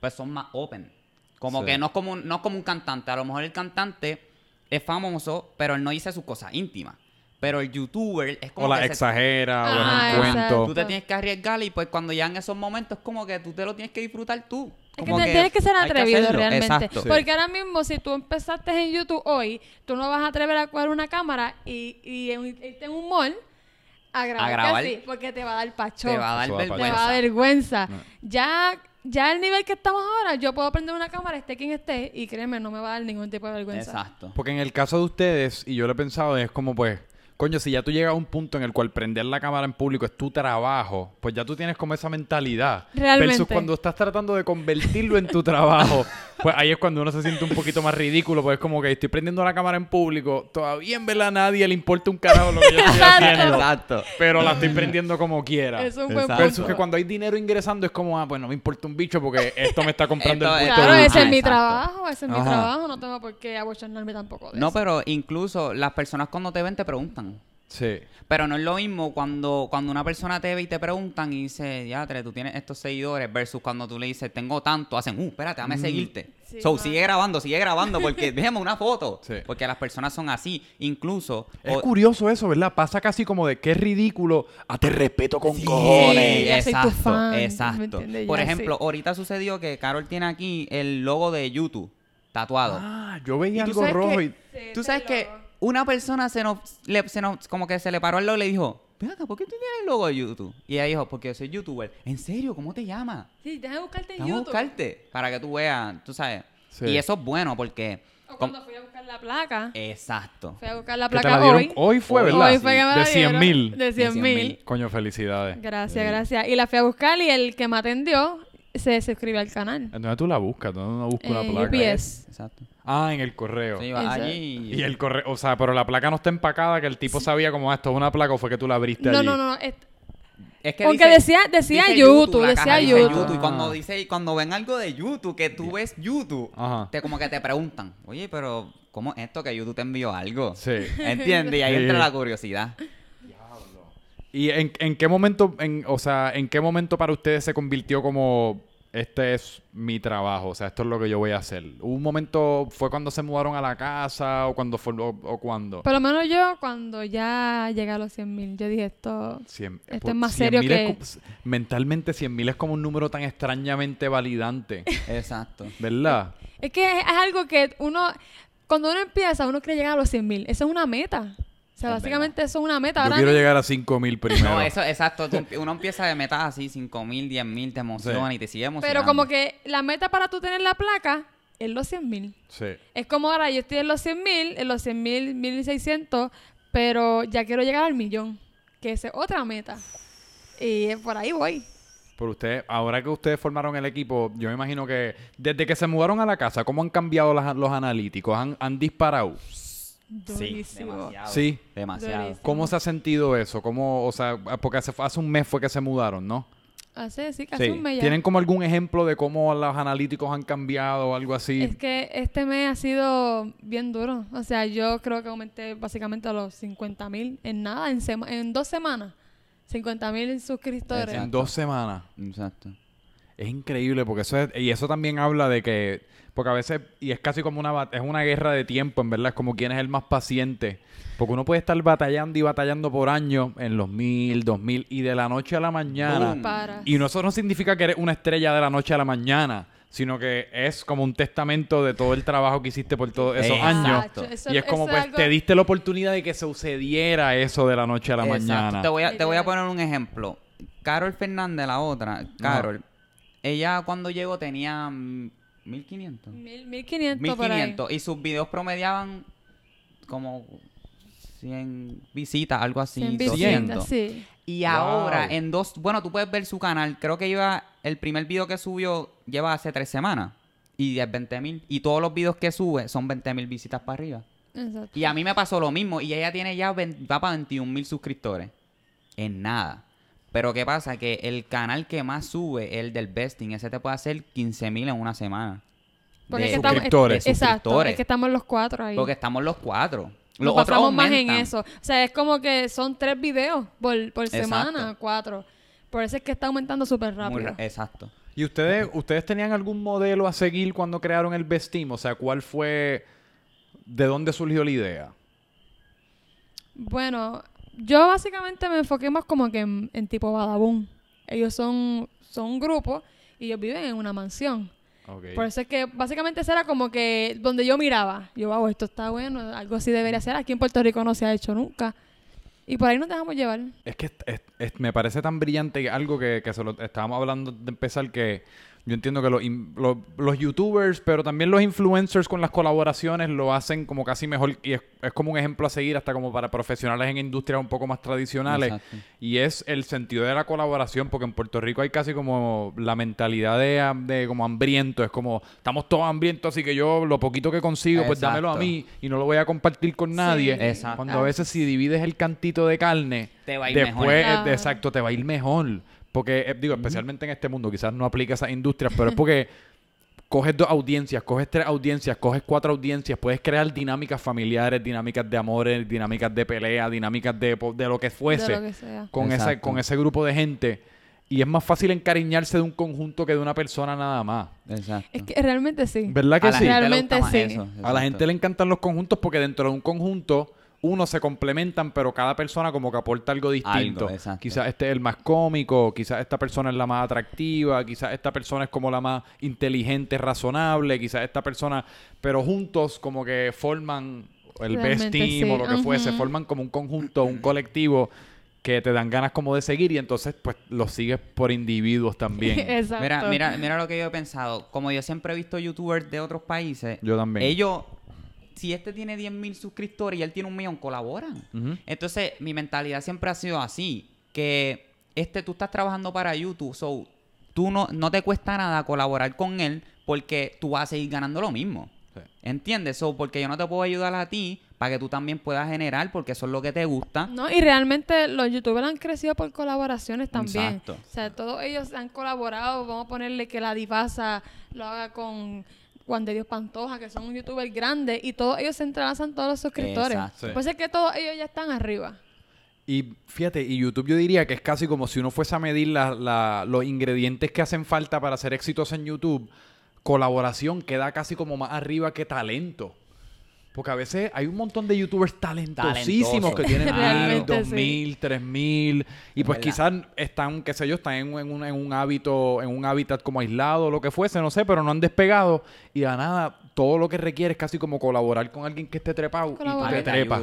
pues son más open. Como Sí. que no es como, un- no es como un cantante. A lo mejor el cantante es famoso, pero él no dice sus cosas íntimas. Pero el youtuber es como O la que se- exagera, o Ah, es un cuento. exacto. Tú te tienes que arriesgar y pues cuando ya en esos momentos como que tú te lo tienes que disfrutar tú. Es que tienes que ser atrevido realmente. Exacto. Sí. Porque ahora mismo, si tú empezaste en YouTube hoy, tú no vas a atrever a coger una cámara y, y en- irte en un mall a grabar, A grabar. así, porque te va a dar pacho. Te va a dar Eso va a te va a dar vergüenza. vergüenza. Ya, ya el nivel que estamos ahora, yo puedo prender una cámara, esté quien esté, y créeme, no me va a dar ningún tipo de vergüenza. Exacto. Porque en el caso de ustedes, y yo lo he pensado, es como pues, coño, si ya tú llegas a un punto en el cual prender la cámara en público es tu trabajo, pues ya tú tienes como esa mentalidad. Realmente. Versus cuando estás tratando de convertirlo en tu trabajo, pues ahí es cuando uno se siente un poquito más ridículo, pues es como que estoy prendiendo la cámara en público, todavía en verdad a nadie le importa un carajo lo que yo estoy haciendo, Exacto. pero la estoy prendiendo como quiera. Es un buen. Versus punto. que cuando hay dinero ingresando es como, ah, pues no me importa un bicho porque esto me está comprando Esto el gusto. Claro, ese es mi Exacto. trabajo, ese es mi Ajá. trabajo, no tengo por qué abochornarme tampoco de No, eso. pero incluso las personas cuando te ven te preguntan. Sí. Pero no es lo mismo cuando, cuando una persona te ve y te preguntan y dice, ya, tú tienes estos seguidores, versus cuando tú le dices, tengo tanto, hacen, uh, espérate, dame seguirte. Sí, so, claro. sigue grabando, sigue grabando, porque déjame una foto. Sí. Porque las personas son así. Incluso. Es o- curioso eso, ¿verdad? Pasa casi como de qué ridículo. A te respeto con Sí, cojones. ya soy tu exacto, fan, ¿me exacto. Por Ya ejemplo, sí. ahorita sucedió que Carol tiene aquí el logo de YouTube tatuado. Ah, yo veía ¿Y tú algo rojo que- y. Sí, Tú sabes que logo. Una persona se nos, le- se nos- como que se le paró al lado y le dijo, ven acá, ¿por qué tú tienes el logo de YouTube? Y ella dijo, porque yo soy youtuber. ¿En serio? ¿Cómo te llamas? Sí, déjame buscarte en YouTube. buscarte para que tú veas, tú sabes. Sí. Y eso es bueno porque... O cuando fui a buscar la placa. Exacto. Fui a buscar la Que te placa la dieron hoy. hoy fue. ¿verdad? Hoy fue que me de la 100 dieron. mil. De De 100 100 mil. mil. Coño, felicidades. Gracias, Sí. gracias. Y la fui a buscar y el que me atendió se suscribió al canal. ¿En dónde tú la buscas? ¿Dónde uno busca una Eh, placa? UPS. Exacto. Ah, en el correo. Sí, Exacto. allí Y el correo, o sea, pero la placa no está empacada, que el tipo sabía como "Ah, esto es una placa o fue que tú la abriste No, allí. no, no. es- Es que Porque decía- decía dice YouTube, la decía caja dice YouTube. Y cuando dice, cuando ven algo de YouTube, que tú ves YouTube, Ajá. te como que te preguntan, oye, pero ¿cómo es esto que YouTube te envió algo? Sí. ¿Entiendes? Y ahí Sí. entra la curiosidad. ¿Y en, en qué momento, en, o sea, en qué momento para ustedes se convirtió como este es mi trabajo, o sea, esto es lo que yo voy a hacer? ¿Hubo un momento, fue cuando se mudaron a la casa o cuando fue, o, o cuándo? Por lo menos yo, cuando ya llegué a los 100 mil, yo dije esto. Cien- Esto por- es más 100.000 serio es que- como- mentalmente 100.000 es como un número tan extrañamente validante, Exacto. ¿verdad? Es que es, es algo que uno. Cuando uno empieza, uno quiere llegar a los 100 mil. Eso es una meta. O sea, Es básicamente eso es una meta. Yo quiero llegar a 5.000 primero. No, eso, exacto. Uno empieza de metas así, 5 mil, 10 mil, te emociona y te sigue emocionando. Pero como que la meta para tú tener la placa es los 100 mil. Sí. Es como ahora yo estoy en los 100 mil, en los 100 mil, 1600, pero ya quiero llegar al millón, que esa es otra meta. Y por ahí voy. Por usted, ahora que ustedes formaron el equipo, yo me imagino que desde que se mudaron a la casa, ¿cómo han cambiado las- los analíticos? ¿Han, han disparado? Sí, Durísimo. demasiado. Sí. Demasiado. Durísimo. ¿Cómo se ha sentido eso? ¿Cómo, o sea, porque hace, hace un mes fue que se mudaron, ¿no? Hace, sí, casi Sí. un mes ya. ¿Tienen como algún ejemplo de cómo los analíticos han cambiado o algo así? Es que este mes ha sido bien duro. O sea, yo creo que aumenté básicamente a los 50 mil en nada, en, sema- en dos semanas. 50 mil suscriptores. En dos semanas. Exacto. Es increíble porque eso es, y eso también habla de que porque a veces y es casi como una bat- es una guerra de tiempo, en verdad, es como quién es el más paciente, porque uno puede estar batallando y batallando por años en los mil, dos mil y de la noche a la mañana y no eso no significa que eres una estrella de la noche a la mañana, sino que es como un testamento de todo el trabajo que hiciste por todos esos Exacto. años. Eso- y es como pues algo- te diste la oportunidad de que sucediera eso de la noche a la Exacto. mañana. Te voy, a, te voy a poner un ejemplo. Carol Fernández, la otra, Carol, ella cuando llegó tenía mm, 1500. Mil- 1500 por ahí. 1500 y sus videos promediaban como 100 visitas, algo así. 100 200. visitas, sí. Y Wow. ahora, en dos, bueno, tú puedes ver su canal, creo que lleva, el primer video que subió lleva hace tres semanas. Y es 20 mil. Y todos los videos que sube son 20 mil visitas para arriba. Exacto. Y a mí me pasó lo mismo. Y ella tiene ya, vein- va para 21 mil suscriptores. En nada. Pero ¿qué pasa? Que el canal que más sube, el del Besting, ese te puede hacer 15 mil en una semana. Porque de es que estamos, suscriptores. de Exacto, suscriptores. es que estamos los cuatro ahí. Porque estamos los cuatro. Nos Los otros pasamos más en aumentan. eso. O sea, es como que son tres videos por, por Exacto. semana, cuatro. Por eso es que está aumentando súper rápido. exacto. ¿Y ustedes, ustedes tenían algún modelo a seguir cuando crearon el Best Team? O sea, ¿cuál fue, de dónde surgió la idea? Bueno, yo básicamente me enfoqué más como que en, en tipo Badabun. Ellos son, son un grupo y ellos viven en una mansión. Por eso es que básicamente eso era como que donde yo miraba. Yo, wow, esto está bueno, algo así debería ser. Aquí en Puerto Rico no se ha hecho nunca. Y por ahí nos dejamos llevar. Es que es- es- es- me parece tan brillante algo que, que se lo estábamos hablando de empezar que yo entiendo que los, in- los, los youtubers, pero también los influencers con las colaboraciones lo hacen como casi mejor y es, es como un ejemplo a seguir hasta como para profesionales en industrias un poco más tradicionales. Exacto. Y es el sentido de la colaboración, porque en Puerto Rico hay casi como la mentalidad de, como hambriento. Es como, estamos todos hambrientos, así que yo lo poquito que consigo, pues dámelo a mí y no lo voy a compartir con nadie. Exacto. Cuando a veces si divides el cantito de carne, Te va a ir después, mejor. Claro. exacto, te va a ir mejor. Porque, eh, digo, especialmente en este mundo, quizás no aplica a esas industrias, pero es porque coges dos audiencias, coges tres audiencias, coges cuatro audiencias, puedes crear dinámicas familiares, dinámicas de amores, dinámicas de pelea, dinámicas de, de lo que fuese De lo que sea. con, ese, Exacto. con ese grupo de gente. Y es más fácil encariñarse de un conjunto que de una persona nada más. Exacto. Es que realmente sí. ¿Verdad que a la sí? Realmente gusta más sí. eso, A la gente le encantan los conjuntos porque dentro de un conjunto uno se complementan, pero cada persona como que aporta algo distinto. Algo, quizás este es el más cómico, quizás esta persona es la más atractiva, quizás esta persona es como la más inteligente, razonable, quizás esta persona, pero juntos como que forman el best team o lo que fuese, Ujú. forman como un conjunto, un colectivo que te dan ganas como de seguir y entonces pues los sigues por individuos también. Exacto. Mira, mira, mira lo que yo he pensado. Como yo siempre he visto youtubers de otros países, Yo también. ellos, si este tiene 10.000 suscriptores y él tiene un millón, colaboran. Entonces, mi mentalidad siempre ha sido así, que este, tú estás trabajando para YouTube, so, tú no, no te cuesta nada colaborar con él porque tú vas a seguir ganando lo mismo. Sí. ¿Entiendes? So, porque yo no te puedo ayudar a ti para que tú también puedas generar porque eso es lo que te gusta. No, y realmente los youtubers han crecido por colaboraciones también. Exacto. O sea, todos ellos han colaborado. Vamos a ponerle que la Divasa lo haga con Juan de Dios Pantoja, que son un youtuber grande, y todos ellos se entrelazan todos los suscriptores. Sí. Pues es que todos ellos ya están arriba. Y fíjate, y YouTube yo diría que es casi como si uno fuese a medir la- la- los ingredientes que hacen falta para ser exitoso en YouTube. Colaboración queda casi como más arriba que talento. Porque a veces hay un montón de youtubers talentosísimos Talentosos. que tienen mil, dos mil, tres mil. Y pues quizás están, qué sé yo, están en, un- en un, en un hábito, en un hábitat como aislado o lo que fuese, no sé, pero no han despegado. Y a nada, todo lo que requiere es casi como colaborar con alguien que esté trepado y tú te trepas.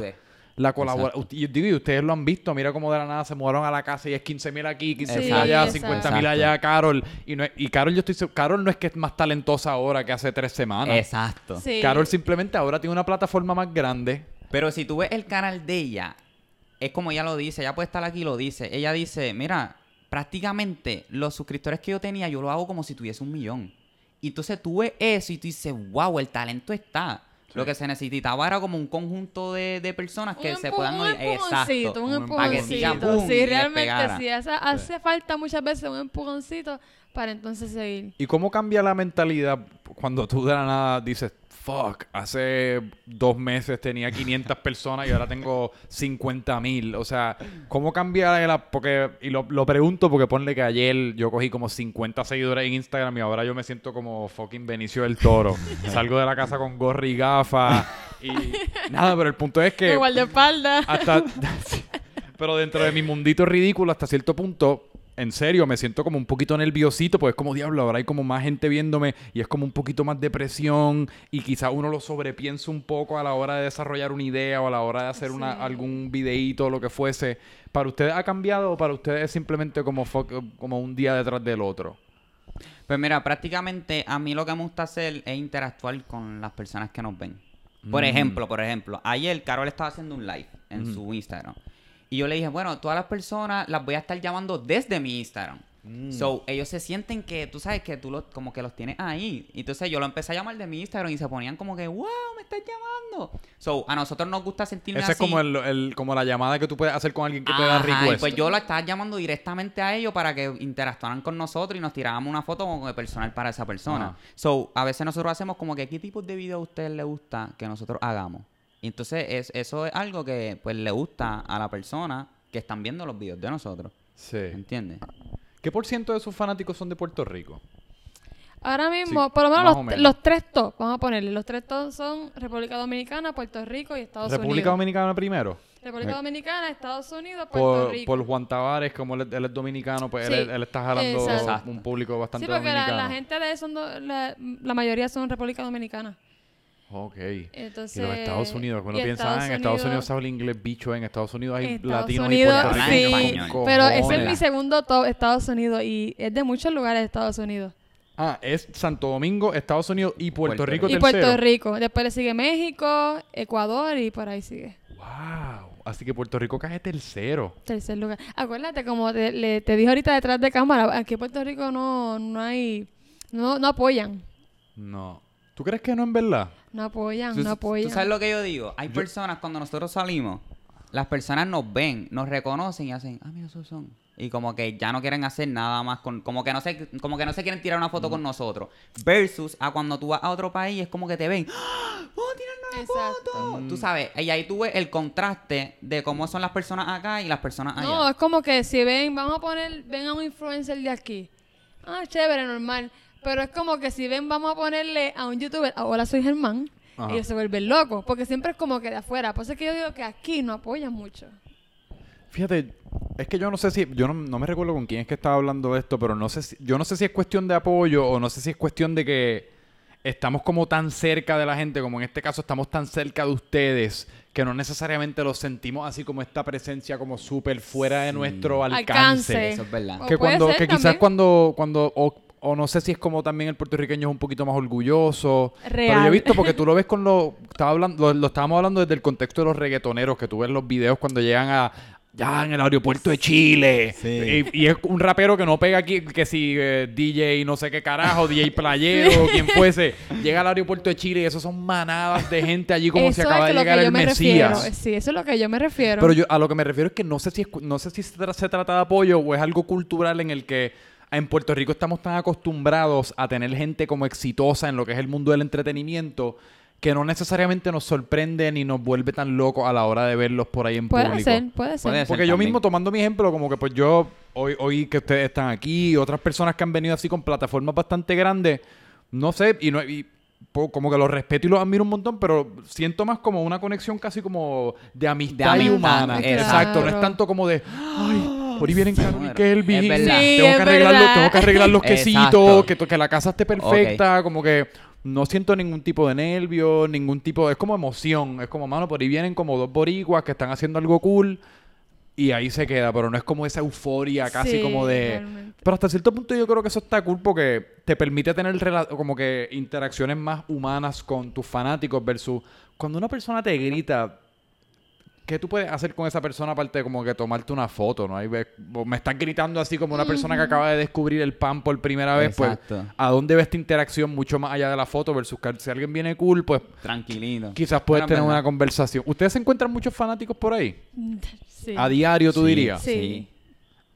La colabora Exacto. Yo digo, y ustedes lo han visto, mira cómo de la nada se mudaron a la casa y es 15 mil aquí, 15 mil allá, exacto. 50 mil allá, Carol. Y, no es- y Carol, yo estoy Carol no es que es más talentosa ahora que hace tres semanas. Exacto. Sí. Carol simplemente ahora tiene una plataforma más grande. Pero si tú ves el canal de ella, es como ella lo dice, ella puede estar aquí y lo dice. Ella dice, mira, prácticamente los suscriptores que yo tenía, yo lo hago como si tuviese un millón. Y entonces tú ves eso y tú dices, wow, el talento está. Lo que se necesitaba era como un conjunto de, de personas que un se puedan un Exacto. un empujoncito. boom Sí, realmente sí. hace, hace falta muchas veces un empujoncito para entonces seguir. ¿Y cómo cambia la mentalidad cuando tú de la nada dices, fuck, hace dos meses tenía 500 personas y ahora tengo 50 mil? O sea, ¿cómo cambia la...? Porque, y lo, lo pregunto porque ponle que ayer yo cogí como 50 seguidores en Instagram y ahora yo me siento como fucking Benicio del Toro. Salgo de la casa con gorra y gafas y... Nada, pero el punto es que... De guardaespaldas. Hasta, pero dentro de mi mundito ridículo, hasta cierto punto, en serio, me siento como un poquito nerviosito, porque es como diablo, ahora hay como más gente viéndome y es como un poquito más de presión y quizá uno lo sobrepiensa un poco a la hora de desarrollar una idea o a la hora de hacer una, algún videíto o lo que fuese. ¿Para ustedes ha cambiado o para ustedes es simplemente como, como un día detrás del otro? Pues mira, prácticamente a mí lo que me gusta hacer es interactuar con las personas que nos ven. Por Mm. ejemplo, por ejemplo, ayer Carol estaba haciendo un live en su Instagram. Y yo le dije, bueno, todas las personas las voy a estar llamando desde mi Instagram. Mm. So, ellos se sienten que, tú sabes, que tú los, como que los tienes ahí. Entonces yo lo empecé a llamar de mi Instagram y se ponían como que, wow, me estás llamando. So, a nosotros nos gusta sentirme Esa es así. como, el, el- como la llamada que tú puedes hacer con alguien que te da Ajá, y request. pues yo lo estaba llamando directamente a ellos para que interactuaran con nosotros y nos tirábamos una foto como de personal para esa persona. Ajá. So, a veces nosotros hacemos como que qué tipos de video a ustedes les gusta que nosotros hagamos. Y entonces es, eso es algo que pues le gusta a la persona que están viendo los videos de nosotros. Sí. ¿Entiendes? ¿Qué por ciento de sus fanáticos son de Puerto Rico? Ahora mismo, Sí, por lo menos los, o menos. los tres top, vamos a ponerle, los tres top son República Dominicana, Puerto Rico y Estados República Unidos. Dominicana primero. República Eh, Dominicana, Estados Unidos, Puerto Por, Rico. por Juan Tavares, como él, es- él es dominicano, pues él, Sí, es- él está jalando exacto. un público bastante sí, porque la, dominicano. la gente de la, la mayoría son República Dominicana. Ok. Entonces, y los Estados Unidos, uno piensa, ah, en Estados Unidos se habla inglés bicho, en Estados Unidos hay Estados latinos Unidos, y Puerto sí, puertorriqueños. pero ese es mi segundo top, Estados Unidos, y es de muchos lugares de Estados Unidos. Ah, es Santo Domingo, Estados Unidos y Puerto, Puerto Rico Y tercero. Puerto Rico. Después le sigue México, Ecuador y por ahí sigue. Wow. Así que Puerto Rico cae tercero. Tercer lugar. Acuérdate, como te, le- te dije ahorita detrás de cámara, aquí en Puerto Rico no, no hay, no, no apoyan. No. ¿Tú crees que no en verdad? No apoyan, ¿Tú, no tú apoyan. sabes lo que yo digo? Hay personas cuando nosotros salimos las personas nos ven, nos reconocen y hacen, ah, mira, esos son. Y como que ya no quieren hacer nada más con, como que no se, como que no se quieren tirar una foto con nosotros. Versus a cuando tú vas a otro país es como que te ven, ¡Ah! ¡Vamos a tirar una Exacto. foto! Tú sabes, y ahí tú ves el contraste de cómo son las personas acá y las personas allá. No, es como que si ven, vamos a poner, ven a un influencer de aquí. Ah, chévere, normal. Pero es como que si ven, vamos a ponerle a un youtuber, ah, hola, soy Germán, Ajá. ellos se vuelven locos, porque siempre es como que de afuera. Por eso es que yo digo que aquí no apoyan mucho. Fíjate, es que yo no sé si, yo no, no me recuerdo con quién es que estaba hablando de esto, pero no sé si, yo no sé si es cuestión de apoyo o no sé si es cuestión de que estamos como tan cerca de la gente, como en este caso estamos tan cerca de ustedes, que no necesariamente los sentimos así como esta presencia como súper fuera de nuestro alcance. Alcance. Eso es verdad. O Que puede cuando, ser que quizás también. cuando, cuando, o, o no sé si es como también el puertorriqueño es un poquito más orgulloso. Pero yo he visto porque tú lo ves con lo, estaba hablando, lo, lo estábamos hablando desde el contexto de los reggaetoneros, que tú ves los videos cuando llegan a ya en el aeropuerto de Chile. Sí. Y, y es un rapero que no pega aquí, que si eh, DJ no sé qué carajo, DJ Playero, quien fuese, llega al aeropuerto de Chile y esos son manadas de gente allí como si acaba de llegar el me Mesías. refiero. Sí, eso es lo que yo me refiero. Pero yo a lo que me refiero es que no sé si es no sé si se, tra- se trata de apoyo o es algo cultural en el que en Puerto Rico estamos tan acostumbrados a tener gente como exitosa en lo que es el mundo del entretenimiento que no necesariamente nos sorprende ni nos vuelve tan locos a la hora de verlos por ahí en puede público. ser, puede ser. Puede ser. Porque yo mismo tomando mi ejemplo, como que pues yo hoy, hoy que ustedes están aquí y otras personas que han venido así con plataformas bastante grandes, no sé, y, no, y como que los respeto y los admiro un montón, pero siento más como una conexión casi como de amistad, y amistad, humana. claro. Exacto, no es tanto como de, ay, por ahí vienen Carol y Kelvin, es verdad. Sí, tengo, es que arreglar los, tengo que arreglar los quesitos, que, que la casa esté perfecta, como que no siento ningún tipo de nervio, ningún tipo, es como emoción, es como, mano, por ahí vienen como dos boricuas que están haciendo algo cool y ahí se queda, pero no es como esa euforia casi Sí, como de... realmente. Pero hasta cierto punto yo creo que eso está cool porque te permite tener rela- como que interacciones más humanas con tus fanáticos versus cuando una persona te grita, ¿qué tú puedes hacer con esa persona aparte de como que tomarte una foto, ¿no? Ahí ves- me estás gritando así como una persona que acaba de descubrir el pan por primera vez, Exacto. pues ¿a dónde ves esta interacción mucho más allá de la foto versus que si alguien viene cool, pues Tranquilito. quizás puedes tener verdad. una conversación. ¿Ustedes se encuentran muchos fanáticos por ahí? Sí. A diario, tú Sí, dirías. Sí.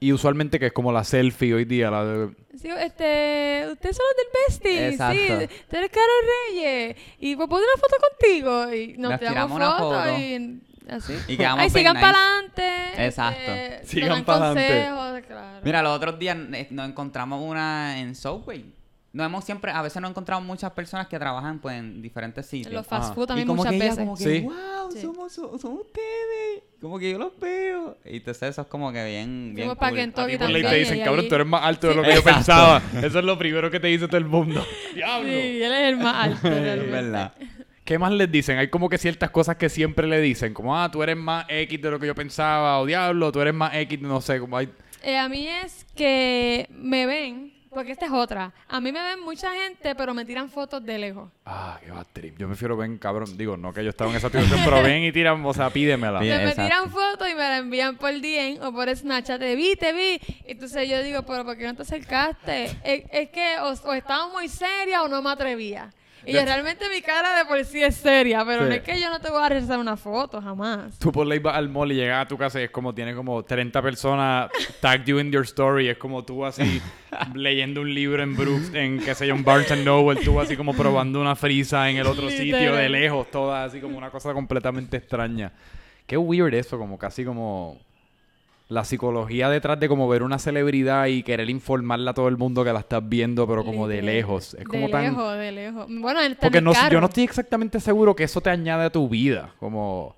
Y usualmente que es como la selfie hoy día, la de... Sí, este, ustedes son los del Bestie, Exacto. sí, tú eres Carol Reyes, y pues puedo una foto contigo, y nos Nos tiramos tiramos una fotos, foto. y así. Y quedamos Ay, sigan nice. para adelante. Exacto. Sigan pa'lante. claro. Mira, los otros días eh, nos encontramos una en Subway. Nos hemos siempre, a veces nos encontramos muchas personas que trabajan pues en diferentes En sitios. los fast Ajá. food y también como muchas que ella veces. como que, Sí. wow, Sí. somos, so- son ustedes. Como que yo los veo. Y entonces eso es como que bien, bien pa' cool. Kentucky A ti por también, ley te dicen, y cabrón, tú eres más alto de Sí. lo que yo Exacto. pensaba. Eso es lo primero que te dice todo el mundo. ¡Diablo! Sí, él es el más alto. Es verdad. ¿Qué más les dicen? Hay como que ciertas cosas que siempre le dicen. Como, ah, tú eres más X de lo que yo pensaba. O diablo, tú eres más X, no sé. Como hay... Eh, a mí es que me ven, porque esta es otra. A mí me ven mucha gente, pero me tiran fotos de lejos. Ah, qué bad trip. Yo prefiero ven, cabrón. Digo, no que yo estaba en esa situación, pero ven y tiran, o sea, pídemela. Bien, me tiran fotos y me la envían por DM o por Snapchat. Te vi, te vi. Entonces yo digo, pero ¿por qué no te acercaste? Es, es que o, o estaba muy seria o no me atrevía. Y yo, realmente mi cara de por sí es seria, pero Sí. no es que yo no te voy a regresar una foto, jamás. Tú por ley vas al mall y llegas a tu casa y es como tiene como 30 personas tagged you in your story. Es como tú así leyendo un libro en Brooks, en qué sé yo, en Barnes and Noble. Tú así como probando una frisa en el otro sitio de lejos. Toda así como una cosa completamente extraña. Qué weird eso, como casi como la psicología detrás de como ver una celebridad y querer informarle a todo el mundo que la estás viendo, pero como de lejos. Es como de tan... lejos, de lejos. Bueno, está Porque el no, sé- yo no estoy exactamente seguro que eso te añade a tu vida. Como,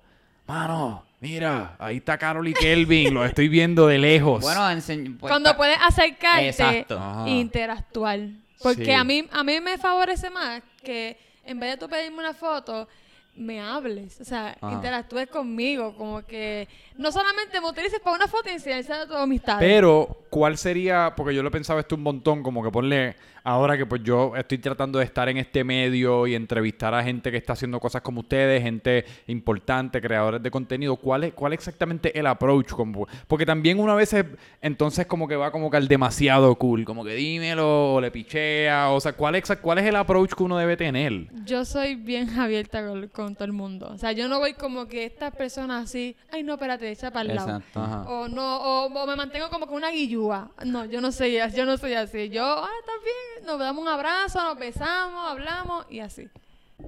mano, mira, ahí está Carol y Kelvin, los estoy viendo de lejos. Bueno, enseñ- pues, Cuando puedes acercarte Exacto. E interactuar. Porque Sí. a mí a mí me favorece más que en vez de tú pedirme una foto, me hables, o sea, Ajá. interactúes conmigo, como que no solamente me utilices para una foto y enseñarse a tu amistad. Pero, ¿cuál sería? Porque yo lo he pensado esto un montón, como que ponle, ahora que pues yo estoy tratando de estar en este medio y entrevistar a gente que está haciendo cosas como ustedes, gente importante, creadores de contenido, ¿cuál es, cuál exactamente el approach? Como- porque también una vez entonces como que va como que al demasiado cool, como que dímelo, o le pichea, o sea, ¿cuál es, cuál es el approach que uno debe tener? Yo soy bien abierta con, con todo el mundo. O sea, yo no voy como que estas personas así, ay, no, espérate, echa para el lado. Exacto. Ajá. O no, o, o me mantengo como que una guillúa. No, yo no soy así, yo no soy así. Yo, ah, está bien, nos damos un abrazo, nos besamos, hablamos y así.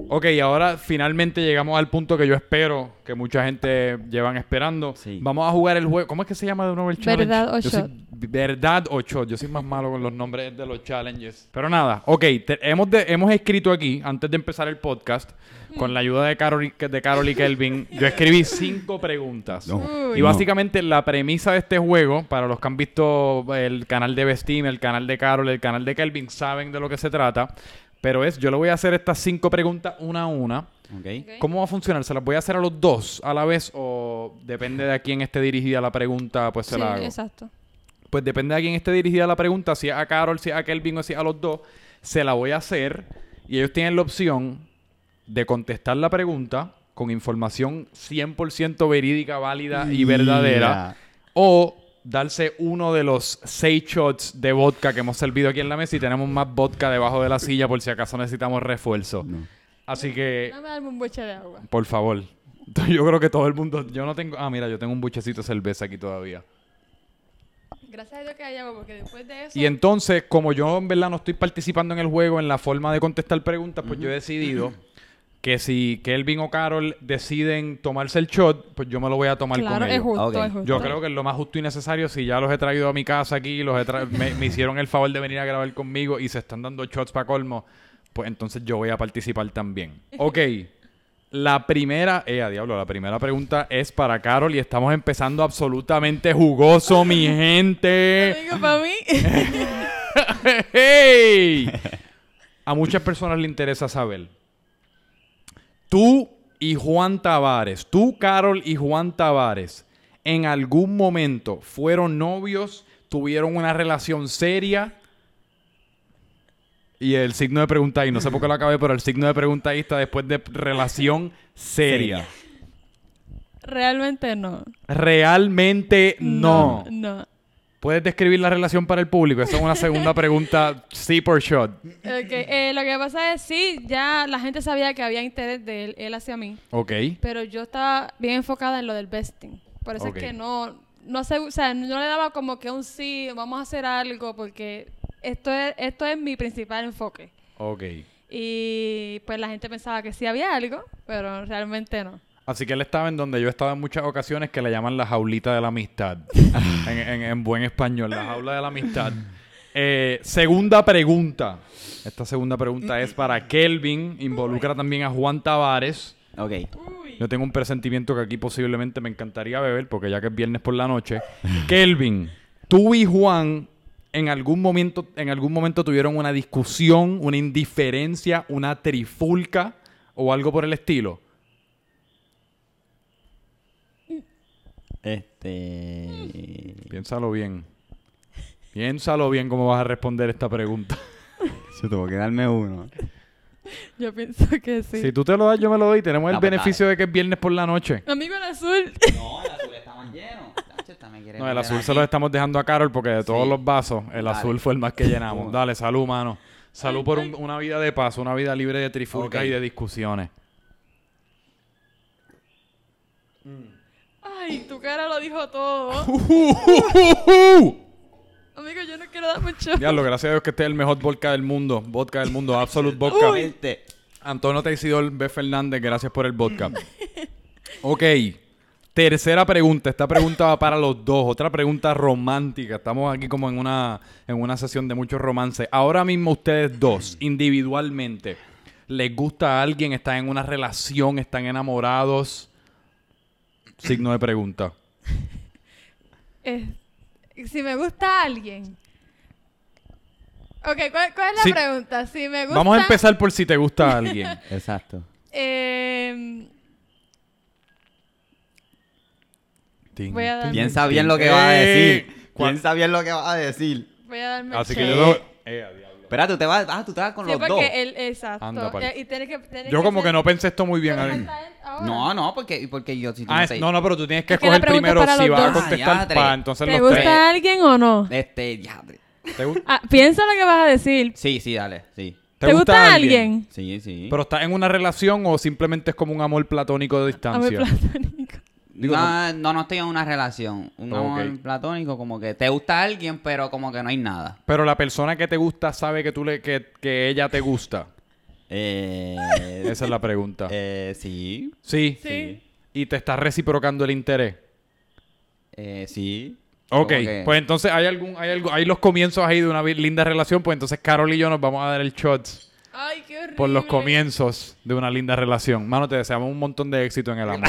Ok, ahora finalmente llegamos al punto que yo espero que mucha gente llevan esperando. Sí. Vamos a jugar el juego. ¿Cómo es que se llama de nuevo el challenge? Verdad o Yo shot. soy- verdad o shot. Yo soy más malo con los nombres de los challenges. Pero nada, ok. te- hemos, de- hemos escrito aquí, antes de empezar el podcast, con la ayuda de Carol, y- de Carol y Kelvin, yo escribí cinco preguntas. No. Y básicamente la premisa de este juego, para los que han visto el canal de Bestim, el canal de Carol, el canal de Kelvin, saben de lo que se trata. Pero es, yo le voy a hacer estas cinco preguntas una a una. ¿Cómo va a funcionar? ¿Se las voy a hacer a los dos a la vez o depende de a quién esté dirigida la pregunta, pues se Sí, la hago? exacto. Pues depende de a quién esté dirigida la pregunta, si es a Carol, si es a Kelvin o si es a los dos, se la voy a hacer y ellos tienen la opción de contestar la pregunta con información 100% verídica, válida y verdadera o darse uno de los seis shots de vodka que hemos servido aquí en la mesa y tenemos más vodka debajo de la silla por si acaso necesitamos refuerzo. No. Así que Dame darme un boche de agua. por favor. Yo creo que todo el mundo. Yo no tengo. Ah, mira, yo tengo un buchecito de cerveza aquí todavía. Gracias a Dios que hay agua, porque después de eso... Y entonces, como yo en verdad no estoy participando en el juego en la forma de contestar preguntas, pues yo he decidido que si Kelvin o Carol deciden tomarse el shot, pues yo me lo voy a tomar claro, con es ellos. justo, Ok. es justo. Yo creo que es lo más justo y necesario. Si ya los he traído a mi casa aquí, los he tra- me, me hicieron el favor de venir a grabar conmigo y se están dando shots para colmo, pues entonces yo voy a participar también. Ok. La primera, eh, a diablo, la primera pregunta es para Carol y estamos empezando absolutamente jugoso, mi gente. Amigo, para mí... ¡Hey! A muchas personas le interesa saber. Tú y Juan Tavares, tú, Carol y Juan Tavares, en algún momento fueron novios, tuvieron una relación seria. Y el signo de pregunta ahí, no sé por qué lo acabé, pero el signo de pregunta ahí está después de relación seria. Realmente no. Realmente no. No. ¿Puedes describir la relación para el público? Esa es una segunda pregunta, sí por shot. Ok, eh, lo que pasa es, sí, ya la gente sabía que había interés de él, él hacia mí, Ok. pero yo estaba bien enfocada en lo del besting. Por eso es que no, no sé, o sea, no le daba como que un sí, vamos a hacer algo, porque esto es, esto es mi principal enfoque. Ok. Y pues la gente pensaba que sí había algo, pero realmente no. Así que él estaba en donde yo he estado en muchas ocasiones que le llaman la jaulita de la amistad. en, en- en buen español, la jaula de la amistad. Eh, segunda pregunta. Esta segunda pregunta es para Kelvin. Involucra también a Juan Tavares. Ok. Yo tengo un presentimiento que aquí posiblemente me encantaría beber porque ya que es viernes por la noche. Kelvin, tú y Juan en algún momento, en algún momento tuvieron una discusión, una indiferencia, una trifulca o algo por el estilo. Este. Piénsalo bien. Piénsalo bien cómo vas a responder esta pregunta. Yo tengo que darme uno. Yo pienso que sí. Si tú te lo das, yo me lo doy. Tenemos el pues beneficio de que es viernes por la noche. Amigo en azul. No, el azul está más lleno. Tacho, esta me quiere No, el meter azul se aquí. lo estamos dejando a Carol porque de todos Sí. los vasos, el Dale. azul fue el más que llenamos. Dale, salud, mano. Salud por un- una vida de paz, una vida libre de trifulcas Ok. y de discusiones. Ay, tu cara lo dijo todo. Amigo, yo no quiero dar mucho. Diablo, gracias a Dios que este es el mejor vodka del mundo. Vodka del mundo, Absolute Vodka. Antonio Teisidor B. Fernández, gracias por el vodka. ok. Tercera pregunta. Esta pregunta va para los dos. Otra pregunta romántica. Estamos aquí como en una, en una sesión de mucho romance. Ahora mismo ustedes dos, individualmente, ¿les gusta a alguien? ¿Están en una relación? ¿Están enamorados? Signo de pregunta. Si me gusta alguien. Ok, ¿cuál, cuál es la Sí. pregunta? Si me gusta. Vamos a empezar por si te gusta alguien. Exacto. Eh, Tin, Voy a dar- tin, Piensa tin. bien lo que vas a decir. ¿cuál- Piensa bien lo que vas a decir. voy a darme Así que check. yo... Eh, a diablo. Espera, tú te vas. Ah, tú te vas con Sí, los porque dos. él, exacto. Anda, pal. Eh, y tiene que, tiene Yo como ser- que no pensé esto muy bien. Ahora. No, no, porque, porque yo si tú Ah, no es- sé- no, no, pero tú tienes que que escoger primero si vas a contestar Ah, para tres. entonces ¿Te los gusta tres. alguien o no? Este, diadre. ¿Te, Ah, piensa lo que vas a decir. Sí, sí, dale, sí. ¿Te, gusta, alguien? Sí, sí. ¿Pero estás en una relación o simplemente es como un amor platónico de Amor distancia? platónico. Digo, no, no, no estoy en una relación. Un Ok. amor platónico, como que te gusta alguien, pero como que no hay nada. Pero la persona que te gusta sabe que tú le, que, que ella te gusta. Eh, Esa es la pregunta. eh, sí. sí. Sí. Y te está reciprocando el interés. Eh, sí. Ok, que- pues entonces hay algún, hay algo, hay los comienzos ahí de una linda relación, pues entonces Carol y yo nos vamos a dar el shots Ay, qué horrible. por los comienzos de una linda relación. Mano, te deseamos un montón de éxito en el amor.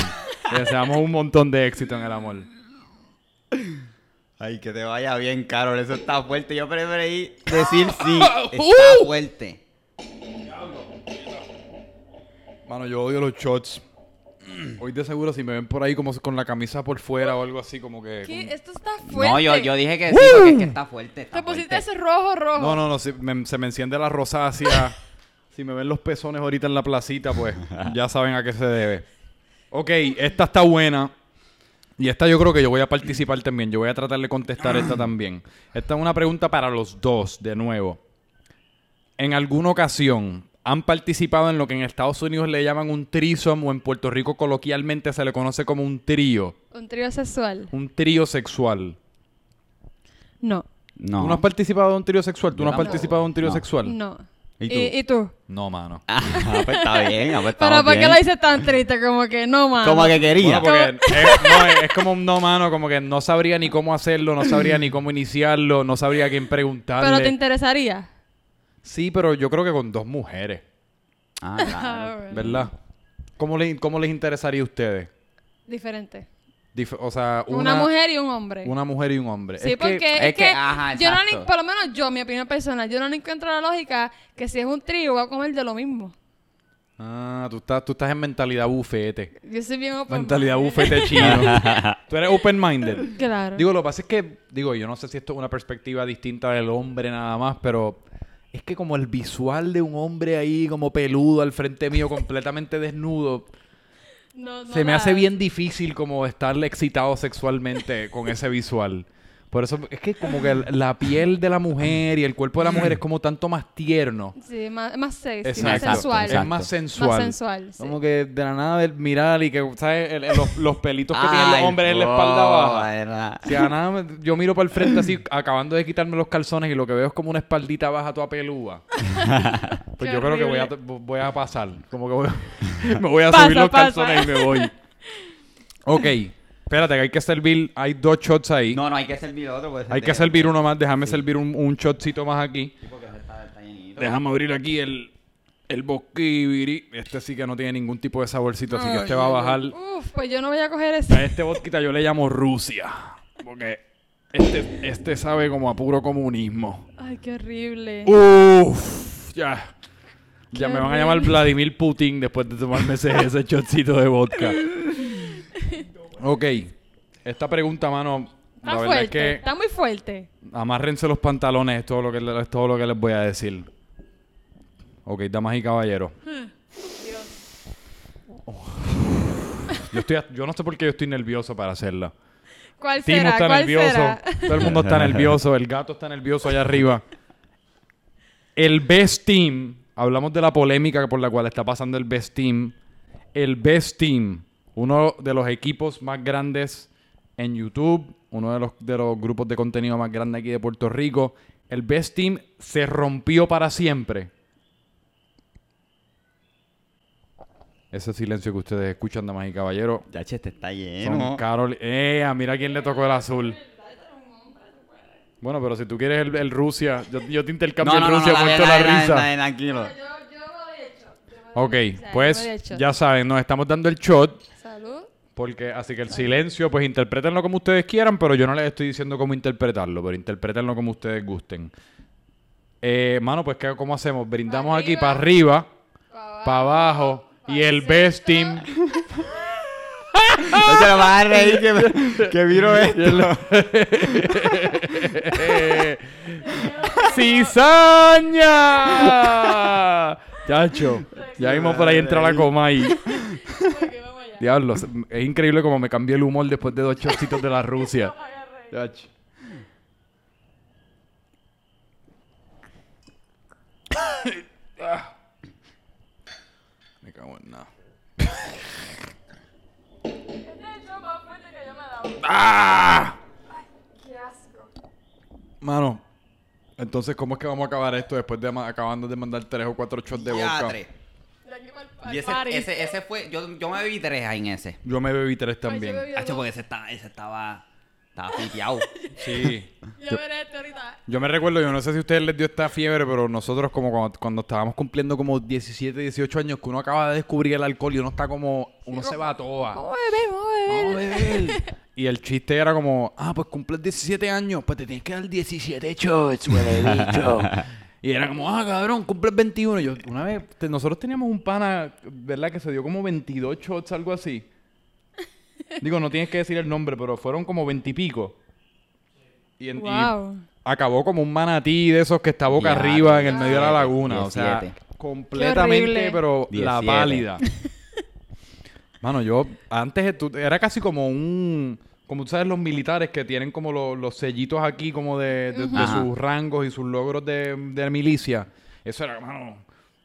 te deseamos un montón de éxito en el amor. Ay, que te vaya bien, Carol. Eso está fuerte. Yo preferí decir sí. Uh. Está fuerte. Mano, yo odio los shots. Hoy de seguro si me ven por ahí como con la camisa por fuera o algo así como que... ¿Qué? como- Esto está fuerte. No, yo, yo dije que sí, porque es que está fuerte. Está Te pusiste fuerte. ese rojo, rojo. No, no, no, si me- se me enciende la rosácea. si me ven los pezones ahorita en la placita, pues ya saben a qué se debe. Ok, esta está buena. Y esta yo creo que yo voy a participar también. Yo voy a tratar de contestar esta también. Esta es una pregunta para los dos, de nuevo. ¿En alguna ocasión han participado en lo que en Estados Unidos le llaman un threesome o en Puerto Rico coloquialmente se le conoce como un trío? Un trío sexual. Un trío sexual. No. No. ¿Tú no has participado de un trío sexual? ¿Tú no has participado de un trío No. sexual? No. ¿Y tú? ¿Y, y tú? No, mano. Ah, pues está bien. ah, pues Pero ¿por qué lo dices tan triste? Como que no, mano. Como que quería. Bueno, porque es, no, es- es como un no mano, como que no sabría ni cómo hacerlo, no sabría ni cómo iniciarlo, no sabría a quién preguntarle. Pero te interesaría. Sí, pero yo creo que con dos mujeres, Ah, claro. ¿verdad? ¿Cómo, le- cómo les interesaría a ustedes? Diferente. Dif- o sea, Una, una, mujer y un hombre. una mujer y un hombre. Sí, Es que- porque es, es que, que, ajá, yo no por lo menos yo, mi opinión personal, yo no encuentro la lógica que si es un trío va a comer de lo mismo. Ah, tú estás, tú estás en mentalidad bufete. Yo soy bien open Mentalidad mind. bufete chino. tú eres open-minded. Claro. Digo, lo que pasa es que, digo, yo no sé si esto es una perspectiva distinta del hombre nada más, pero es que como el visual de un hombre ahí como peludo al frente mío completamente desnudo, No, no se me hace bien difícil como estarle excitado sexualmente con ese visual. Por eso es que como que la piel de la mujer y el cuerpo de la mujer es como tanto más tierno. Sí, más, más sexy, Exacto. más sensual. Es más sensual. Más sensual, sí. Como que de la nada ver- mirar y que, ¿sabes? El- el- los, los pelitos que tienen los hombres en la espalda baja. verdad. Si a nada me- yo miro para el frente así, acabando de quitarme los calzones y lo que veo es como una espaldita baja toda pelúa. pues Qué yo creo que voy a, voy a pasar. Como que voy a- me voy a Pasa, subir los pasa. calzones y me voy. Ok, espérate que hay que servir, hay dos shots ahí. No, no, hay que servir otro. pues, hay de- que servir uno más, déjame servir un, un shotcito más aquí. Sí, porque está, está llenito. Déjame abrir aquí el, el bosquibiri. Este sí que no tiene ningún tipo de saborcito, así que este va a bajar. Uf, pues yo no voy a coger A ese. este vodka yo le llamo Rusia. Porque este, este sabe como a puro comunismo. Ay, qué horrible. Uf, ya. Ya Qué me van a llamar horrible. Vladimir Putin después de tomarme ese, ese shotcito de vodka. Ok. Esta pregunta, mano, la Está verdad fuerte. es que Está muy fuerte. amárrense los pantalones, es todo lo que, le- es todo lo que les voy a decir. Ok, damas y caballeros. Oh. Yo, estoy, a- yo no sé por qué yo estoy nervioso para hacerla. ¿Cuál Timo será? está ¿Cuál nervioso. será? Todo el mundo está nervioso. El gato está nervioso allá arriba. El Best Team. Hablamos de la polémica por la cual está pasando el Best Team. El Best Team. Uno de los equipos más grandes en YouTube. Uno de los, de los grupos de contenido más grandes aquí de Puerto Rico. El Best Team se rompió para siempre. Ese silencio que ustedes escuchan, damas y caballeros, Ya, che, este está son lleno. Carol. ¡Eh! Mira quién le tocó el azul. Bueno, pero si tú quieres el, el Rusia, yo, yo te intercambio No, no, el Rusia no, por toda la risa. tranquilo. Ok, sea, yo me pues he hecho. ya saben, nos estamos dando el shot. Porque, así que el silencio, pues interpretenlo como ustedes quieran, pero yo no les estoy diciendo cómo interpretarlo, pero interpretenlo como ustedes gusten. Eh, mano, pues, ¿qué, ¿cómo hacemos? Brindamos Pa' aquí arriba. para arriba, Pa' para abajo, y el best team. No se lo vas a reír que, que viro esto. ¡Cizaña! Chacho, ya vimos por ahí entrar la coma ahí. Diablo, es increíble como me cambió el humor después de dos chocitos de la Rusia. Chacho. no. ¡Ah! Mano, entonces, ¿cómo es que vamos a acabar esto después de acabando de mandar tres o cuatro shots de Y ese, ese, ese fue, yo, yo me bebí tres ahí en ese. Yo me bebí tres también. yo Hacho, porque ese estaba, ese estaba, estaba flipeado. Sí. Yo veré esto ahorita. Yo me recuerdo, yo no sé si a ustedes les dio esta fiebre, pero nosotros como cuando, cuando estábamos cumpliendo como 17, 18 años, que uno acaba de descubrir el alcohol y uno está como, uno se va a toa. Vamos a beber, vamos a beber. Vamos a beber. Y el chiste era como, ah, pues cumples 17 años, pues te tienes que dar 17 shots, huele bicho. Y era como, ah, cabrón, cumples 21. Y yo, una vez, te- nosotros teníamos un pana, ¿verdad? Que se dio como 22 shots, algo así. Digo, no tienes que decir el nombre, pero fueron como 20 y pico. Y, en- y Wow. acabó como un manatí de esos que está boca Ya, arriba en el medio de la 17, laguna. O sea, 17. completamente, pero la 17. pálida. Mano, yo antes tú- era casi como un... Como tú sabes, los militares que tienen como los, los sellitos aquí como de, de- de sus rangos y sus logros de, de milicia. Eso era, mano,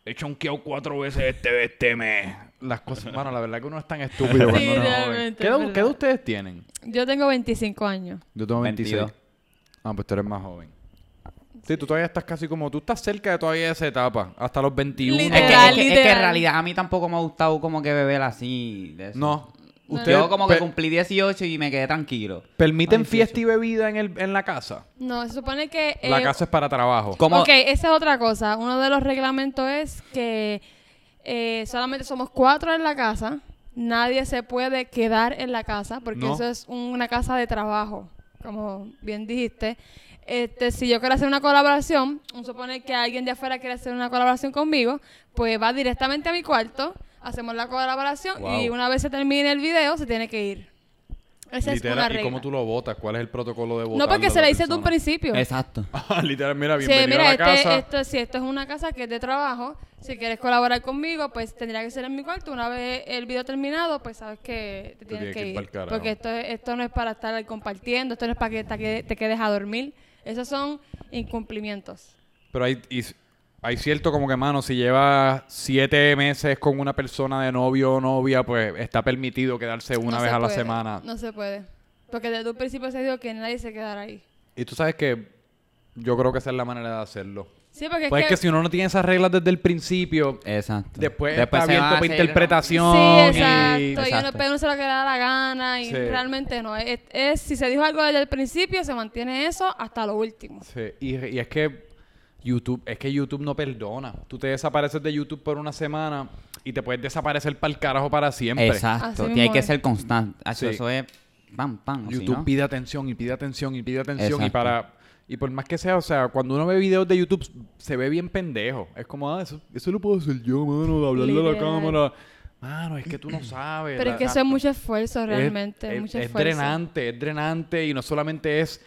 he chonqueado cuatro veces este, este mes. Las cosas, mano, la verdad que uno es tan estúpido cuando Sí, uno es joven. realmente, ¿Qué edad, qué edad ustedes tienen? Yo tengo 25 años. Yo tengo 26. 22. Ah, pues tú eres más joven. Sí, tú todavía estás casi como... Tú estás cerca de todavía esa etapa. Hasta los 21. Es que, Literal, es, que, es que literal. en realidad a mí tampoco me ha gustado como que beber así. De eso. No. Yo como que cumplí 18 y me quedé tranquilo. permiten Ay, fiesta y bebida en, el, en la casa. No, se supone que... la eh, casa es para trabajo. ¿Cómo? Ok, esa es otra cosa. Uno de los reglamentos es que eh, solamente somos cuatro en la casa. Nadie se puede quedar en la casa porque No. eso es una casa de trabajo, como bien dijiste. Este, si yo quiero hacer una colaboración, suponer que alguien de afuera quiere hacer una colaboración conmigo, pues va directamente a mi cuarto, hacemos la colaboración y una vez se termine el video se tiene que ir. Esa es una Literal, ¿Y regla. cómo tú lo votas? ¿Cuál es el protocolo de votar? no porque se le dice de un principio. Exacto. Literal, mira, Sí, bienvenido mira, a la este, casa. esto, si esto es una casa que es de trabajo, si quieres colaborar conmigo, pues tendría que ser en mi cuarto. Una vez el video terminado, pues sabes que te tienes tienes que que ir. Porque esto, esto no es para estar ahí compartiendo, esto no es para que te, te quedes a dormir. Esos son incumplimientos. Pero hay, y hay cierto como que, mano, si llevas siete meses con una persona de novio o novia, pues está permitido quedarse una No vez a la puede, semana. No se puede. Porque desde un principio se dijo que nadie se quedara ahí. Y tú sabes que yo creo que esa es la manera de hacerlo. Sí, porque Pues es es que si uno no tiene esas reglas desde el principio, Exacto. después, Después está abierto para interpretación. Sí, y- exacto. Y uno, Exacto. pero uno se lo que le da la gana y Sí. realmente no. Es, es- si se dijo algo desde el principio, se mantiene eso hasta lo último. Sí, y, y es que YouTube, es que YouTube no perdona. Tú te desapareces de YouTube por una semana y te puedes desaparecer para el carajo para siempre. Exacto. Así Tiene que ser constante. Sí. Eso es pam, pam. YouTube ¿no? pide atención y pide atención y pide atención y para y por más que sea, o sea, cuando uno ve videos de YouTube se ve bien pendejo. Es como, ah, eso, eso lo puedo hacer yo, mano, de hablarle a la cámara. Mano, es que tú no sabes. Pero la- es que eso la- es mucho esfuerzo realmente. es, Es, es- mucho es esfuerzo. drenante, es drenante y no solamente es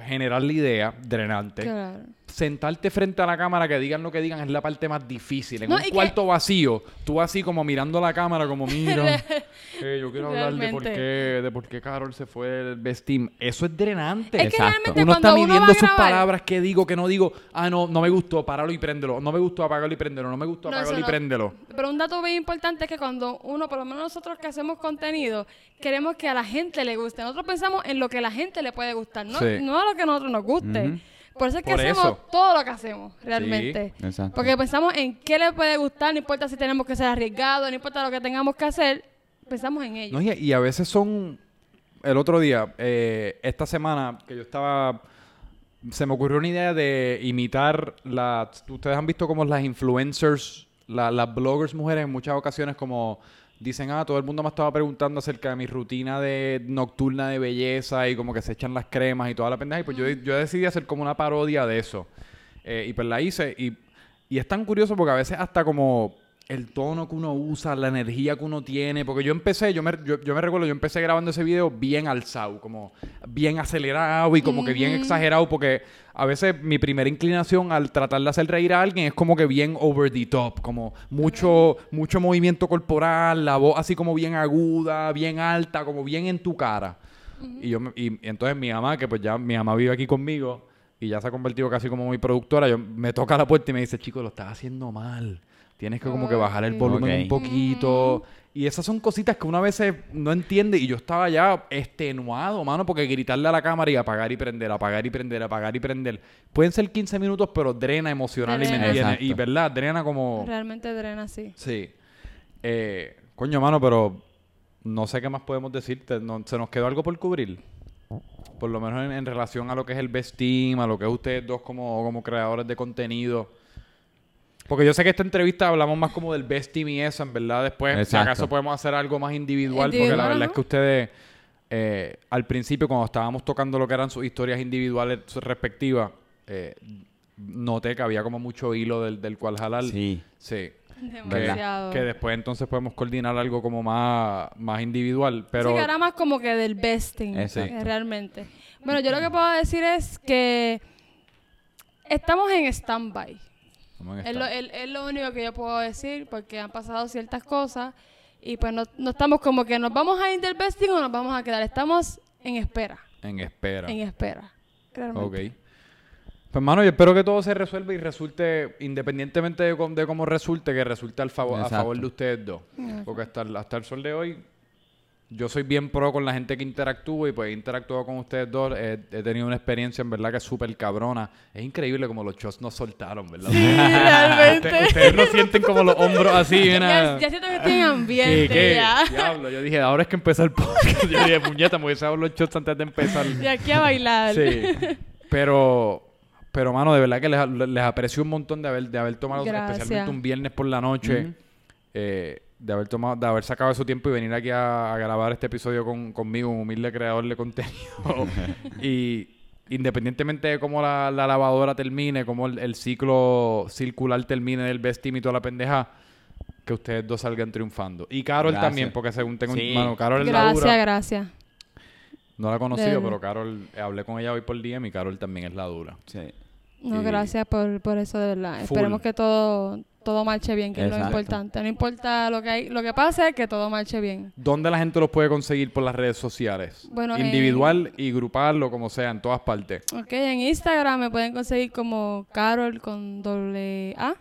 generar la idea, drenante. Claro. Sentarte frente a la cámara, que digan lo que digan, es la parte más difícil. En No, un y que- cuarto vacío, tú así como mirando la cámara, como mira, eh, yo quiero hablar de por Realmente. qué, de por qué Carol se fue del Best Team. Eso es drenante. Es que Exacto. realmente Uno cuando está uno midiendo va a sus grabar- palabras, qué digo, qué no digo. Ah, no, no me gustó, páralo y préndelo. No me gustó, apágalo y préndelo. No me gustó, No, apágalo y no. préndelo. Pero un dato bien importante es que cuando uno, por lo menos nosotros que hacemos contenido, queremos que a la gente le guste. Nosotros pensamos en lo que a la gente le puede gustar, no, Sí. no a lo que a nosotros nos guste. Por eso es que Por hacemos eso. todo lo que hacemos, realmente. Exacto. Porque pensamos en qué le puede gustar, no importa si tenemos que ser arriesgados, no importa lo que tengamos que hacer, pensamos en ello. No, y, y a veces son. El otro día, eh, esta semana, que yo estaba. Se me ocurrió una idea de imitar la. Ustedes han visto como las influencers, la- las bloggers mujeres en muchas ocasiones, como dicen, ah, todo el mundo me estaba preguntando acerca de mi rutina de nocturna de belleza y como que se echan las cremas y toda la pendeja. Y pues yo, yo decidí hacer como una parodia de eso. Eh, y pues la hice. Y, y es tan curioso porque a veces hasta como el tono que uno usa, la energía que uno tiene. Porque yo empecé, yo me, yo, yo me recuerdo, yo empecé grabando ese video bien alzado, como bien acelerado y como que bien exagerado. Porque a veces mi primera inclinación al tratar de hacer reír a alguien es como que bien over the top, como mucho, mucho movimiento corporal, la voz así como bien aguda, bien alta, como bien en tu cara. Y yo y, y entonces mi mamá, que pues ya mi mamá vive aquí conmigo y ya se ha convertido casi como mi productora, yo, me toca la puerta y me dice, chico, lo estás haciendo mal. Tienes que como que bajar el volumen un poquito. Y esas son cositas que una vez no entiende y yo estaba ya extenuado, mano, porque gritarle a la cámara y apagar y prender, apagar y prender, apagar y prender. Pueden ser 15 minutos, pero drena emocional y me entiende. Y verdad, drena como... Realmente drena así. Sí. Eh, coño, mano, pero no sé qué más podemos decirte. No- ¿Se nos quedó algo por cubrir? Por lo menos en, en relación a lo que es el Best Team, a lo que es ustedes dos como, como creadores de contenido. Porque yo sé que esta entrevista hablamos más como del Best Team y eso, en verdad. Después, si Exacto. acaso podemos hacer algo más individual, porque la verdad es que ustedes, eh, al principio, cuando estábamos tocando lo que eran sus historias individuales respectivas, eh, noté que había como mucho hilo del, del cual jalar. Sí. Sí. Que, Demasiado. que después entonces podemos coordinar algo como más, más individual. Pero Sí, que era más como que del besting, Exacto. eh, realmente. Bueno, yo lo que puedo decir es que estamos en stand-by. Es lo, esta- es- es lo único que yo puedo decir porque han pasado ciertas cosas y pues no, no estamos como que nos vamos a ir del besting o nos vamos a quedar. Estamos en espera, en espera. en espera. realmente. Ok. Pues, mano, yo espero que todo se resuelva y resulte, independientemente de, cómo- de cómo resulte, que resulte al favor, a favor de ustedes dos. Porque hasta el, hasta el sol de hoy, yo soy bien pro con la gente que interactúa y pues he interactuado con ustedes dos. He, he tenido una experiencia en verdad que es súper cabrona. Es increíble como los shots nos soltaron, ¿verdad? realmente. Ustedes, ustedes no sienten como los hombros así, bien Ya, ya siento que tienen ¿Qué, ambiente qué? ya. Diablo, yo dije, ahora es que empezó el podcast. Yo dije, puñeta, me hubiese dado los shots antes de empezar. De aquí a bailar. Sí. Pero, pero, mano, de verdad que les, les aprecio un montón de haber, de haber tomado, Gracias. especialmente un viernes por la noche, eh, de haber tomado, de haber sacado su tiempo y venir aquí a, a grabar este episodio con, conmigo, un humilde creador de contenido. y independientemente de cómo la, la lavadora termine, cómo el, el ciclo circular termine del best team y toda la pendeja, que ustedes dos salgan triunfando. Y Carol Gracias. también, porque según tengo Sí. mano, Carol es la Gracias, dura. gracias. No la he conocido, De- pero Carol, eh, hablé con ella hoy por DM y Carol también es la dura. Sí. No, Y- gracias por, por eso, de verdad. Full. Esperemos que todo, todo marche bien, que es lo Exacto. importante. No importa lo que hay, lo que pase, que todo marche bien. ¿Dónde la gente los puede conseguir por las redes sociales? Bueno, Individual y grupal o como sea, en todas partes. Ok, en Instagram me pueden conseguir como Carol con doble A.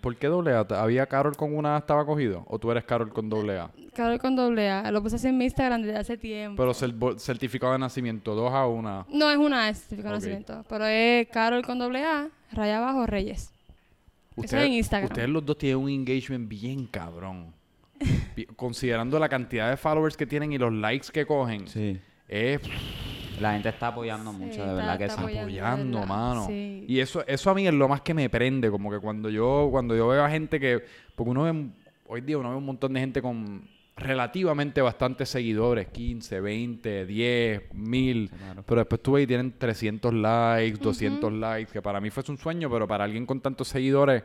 ¿Por qué doble A? ¿Había Carol con una A estaba cogido? ¿O tú eres Carol con doble A? Carol con doble A. Lo puse así en mi Instagram desde hace tiempo. Pero certificado de nacimiento, dos A, una A. no es una A, certificado de nacimiento. Pero es Carol con doble A, raya abajo, Reyes. Eso es en Instagram. Ustedes los dos tienen un engagement bien cabrón. Considerando la cantidad de followers que tienen y los likes que cogen, Sí. es La gente está apoyando mucho, de está- verdad que está sí. apoyando. apoyando, ¿verdad? mano. Sí. Y eso, eso a mí es lo más que me prende, como que cuando yo, cuando yo veo a gente que, porque uno ve, hoy día uno ve un montón de gente con relativamente bastantes seguidores, 15, 20, 10, 1000, Claro. pero después tú ves y tienen 300 likes, 200 likes, que para mí fuese un sueño, pero para alguien con tantos seguidores,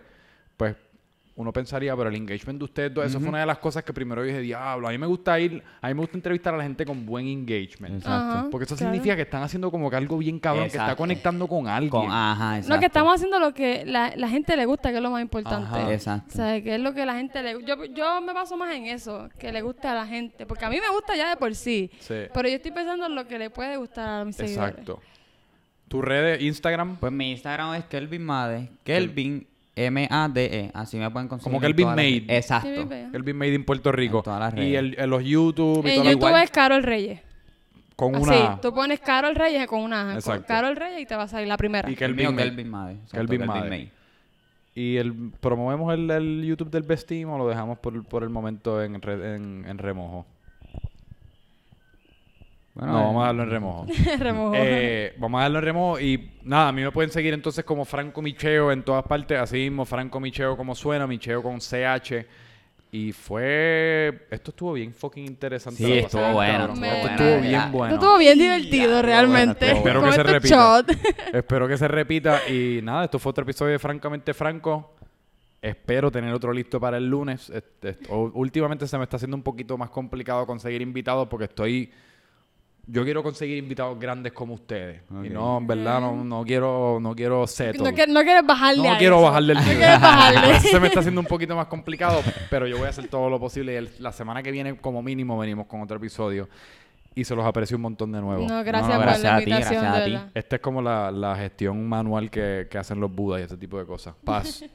uno pensaría, pero el engagement de ustedes dos, eso fue una de las cosas que primero dije, diablo, a mí me gusta ir, a mí me gusta entrevistar a la gente con buen engagement. Exacto. Porque eso claro. significa que están haciendo como que algo bien cabrón, que está conectando con alguien. Con, ajá, exacto. No, que estamos haciendo lo que la, la gente le gusta, que es lo más importante. Ajá. Exacto. O sea, que es lo que la gente le yo, yo me baso más en eso, que le guste a la gente. Porque a mí me gusta ya de por sí. Sí. Pero yo estoy pensando en lo que le puede gustar a mis seguidores. Exacto. ¿Tu redes, Instagram? Pues mi Instagram es Kelvin Made. Kelvin M-A-D-E. Así me pueden conseguir. Como en Kelvin todas las- Made. Exacto. Kelvin Made. In Puerto Rico. En todas las y redes. el, en los YouTube y En todo lo YouTube igual. es Carol Reyes. Con Así, una A. tú pones Carol Reyes con una A. Exacto. Con Carol Reyes y te va a salir la primera. Y El Kelvin mío, Made. Kelvin Made. exacto, Kelvin Made. ¿Y el, promovemos el, el YouTube del Best Team o lo dejamos por, por el momento en, re- en, en remojo? Bueno, no, eh, vamos a darlo en remojo. Remojo. Eh, vamos a darlo en remojo y nada, a mí me pueden seguir entonces como Franco Micheo en todas partes, así mismo Franco Micheo como suena, Micheo con CH. Y fue... Esto estuvo bien fucking interesante. Sí, la estuvo pasada, bueno, Esto bueno, estuvo bien verdad. bueno. Esto estuvo bien divertido, realmente. Espero que se estos repita. Espero que se repita. Y nada, esto fue otro episodio de Francamente Franco. Espero tener otro listo para el lunes. Este, últimamente se me está haciendo un poquito más complicado conseguir invitados porque estoy... Yo quiero conseguir invitados grandes como ustedes. Y Ok. no, en verdad, no, no quiero, no quiero settle. No, que- no quieres bajarle No a quiero eso. bajarle el No nivel. quieres bajarle. Se me está haciendo un poquito más complicado, pero yo voy a hacer todo lo posible. Y el- la semana que viene, como mínimo, venimos con otro episodio. Y se los aprecio un montón de nuevo. No, gracias No, no, por gracias la a ti, invitación, gracias a ti. Esta es como la, la gestión manual que, que hacen los budas y este tipo de cosas. Paz.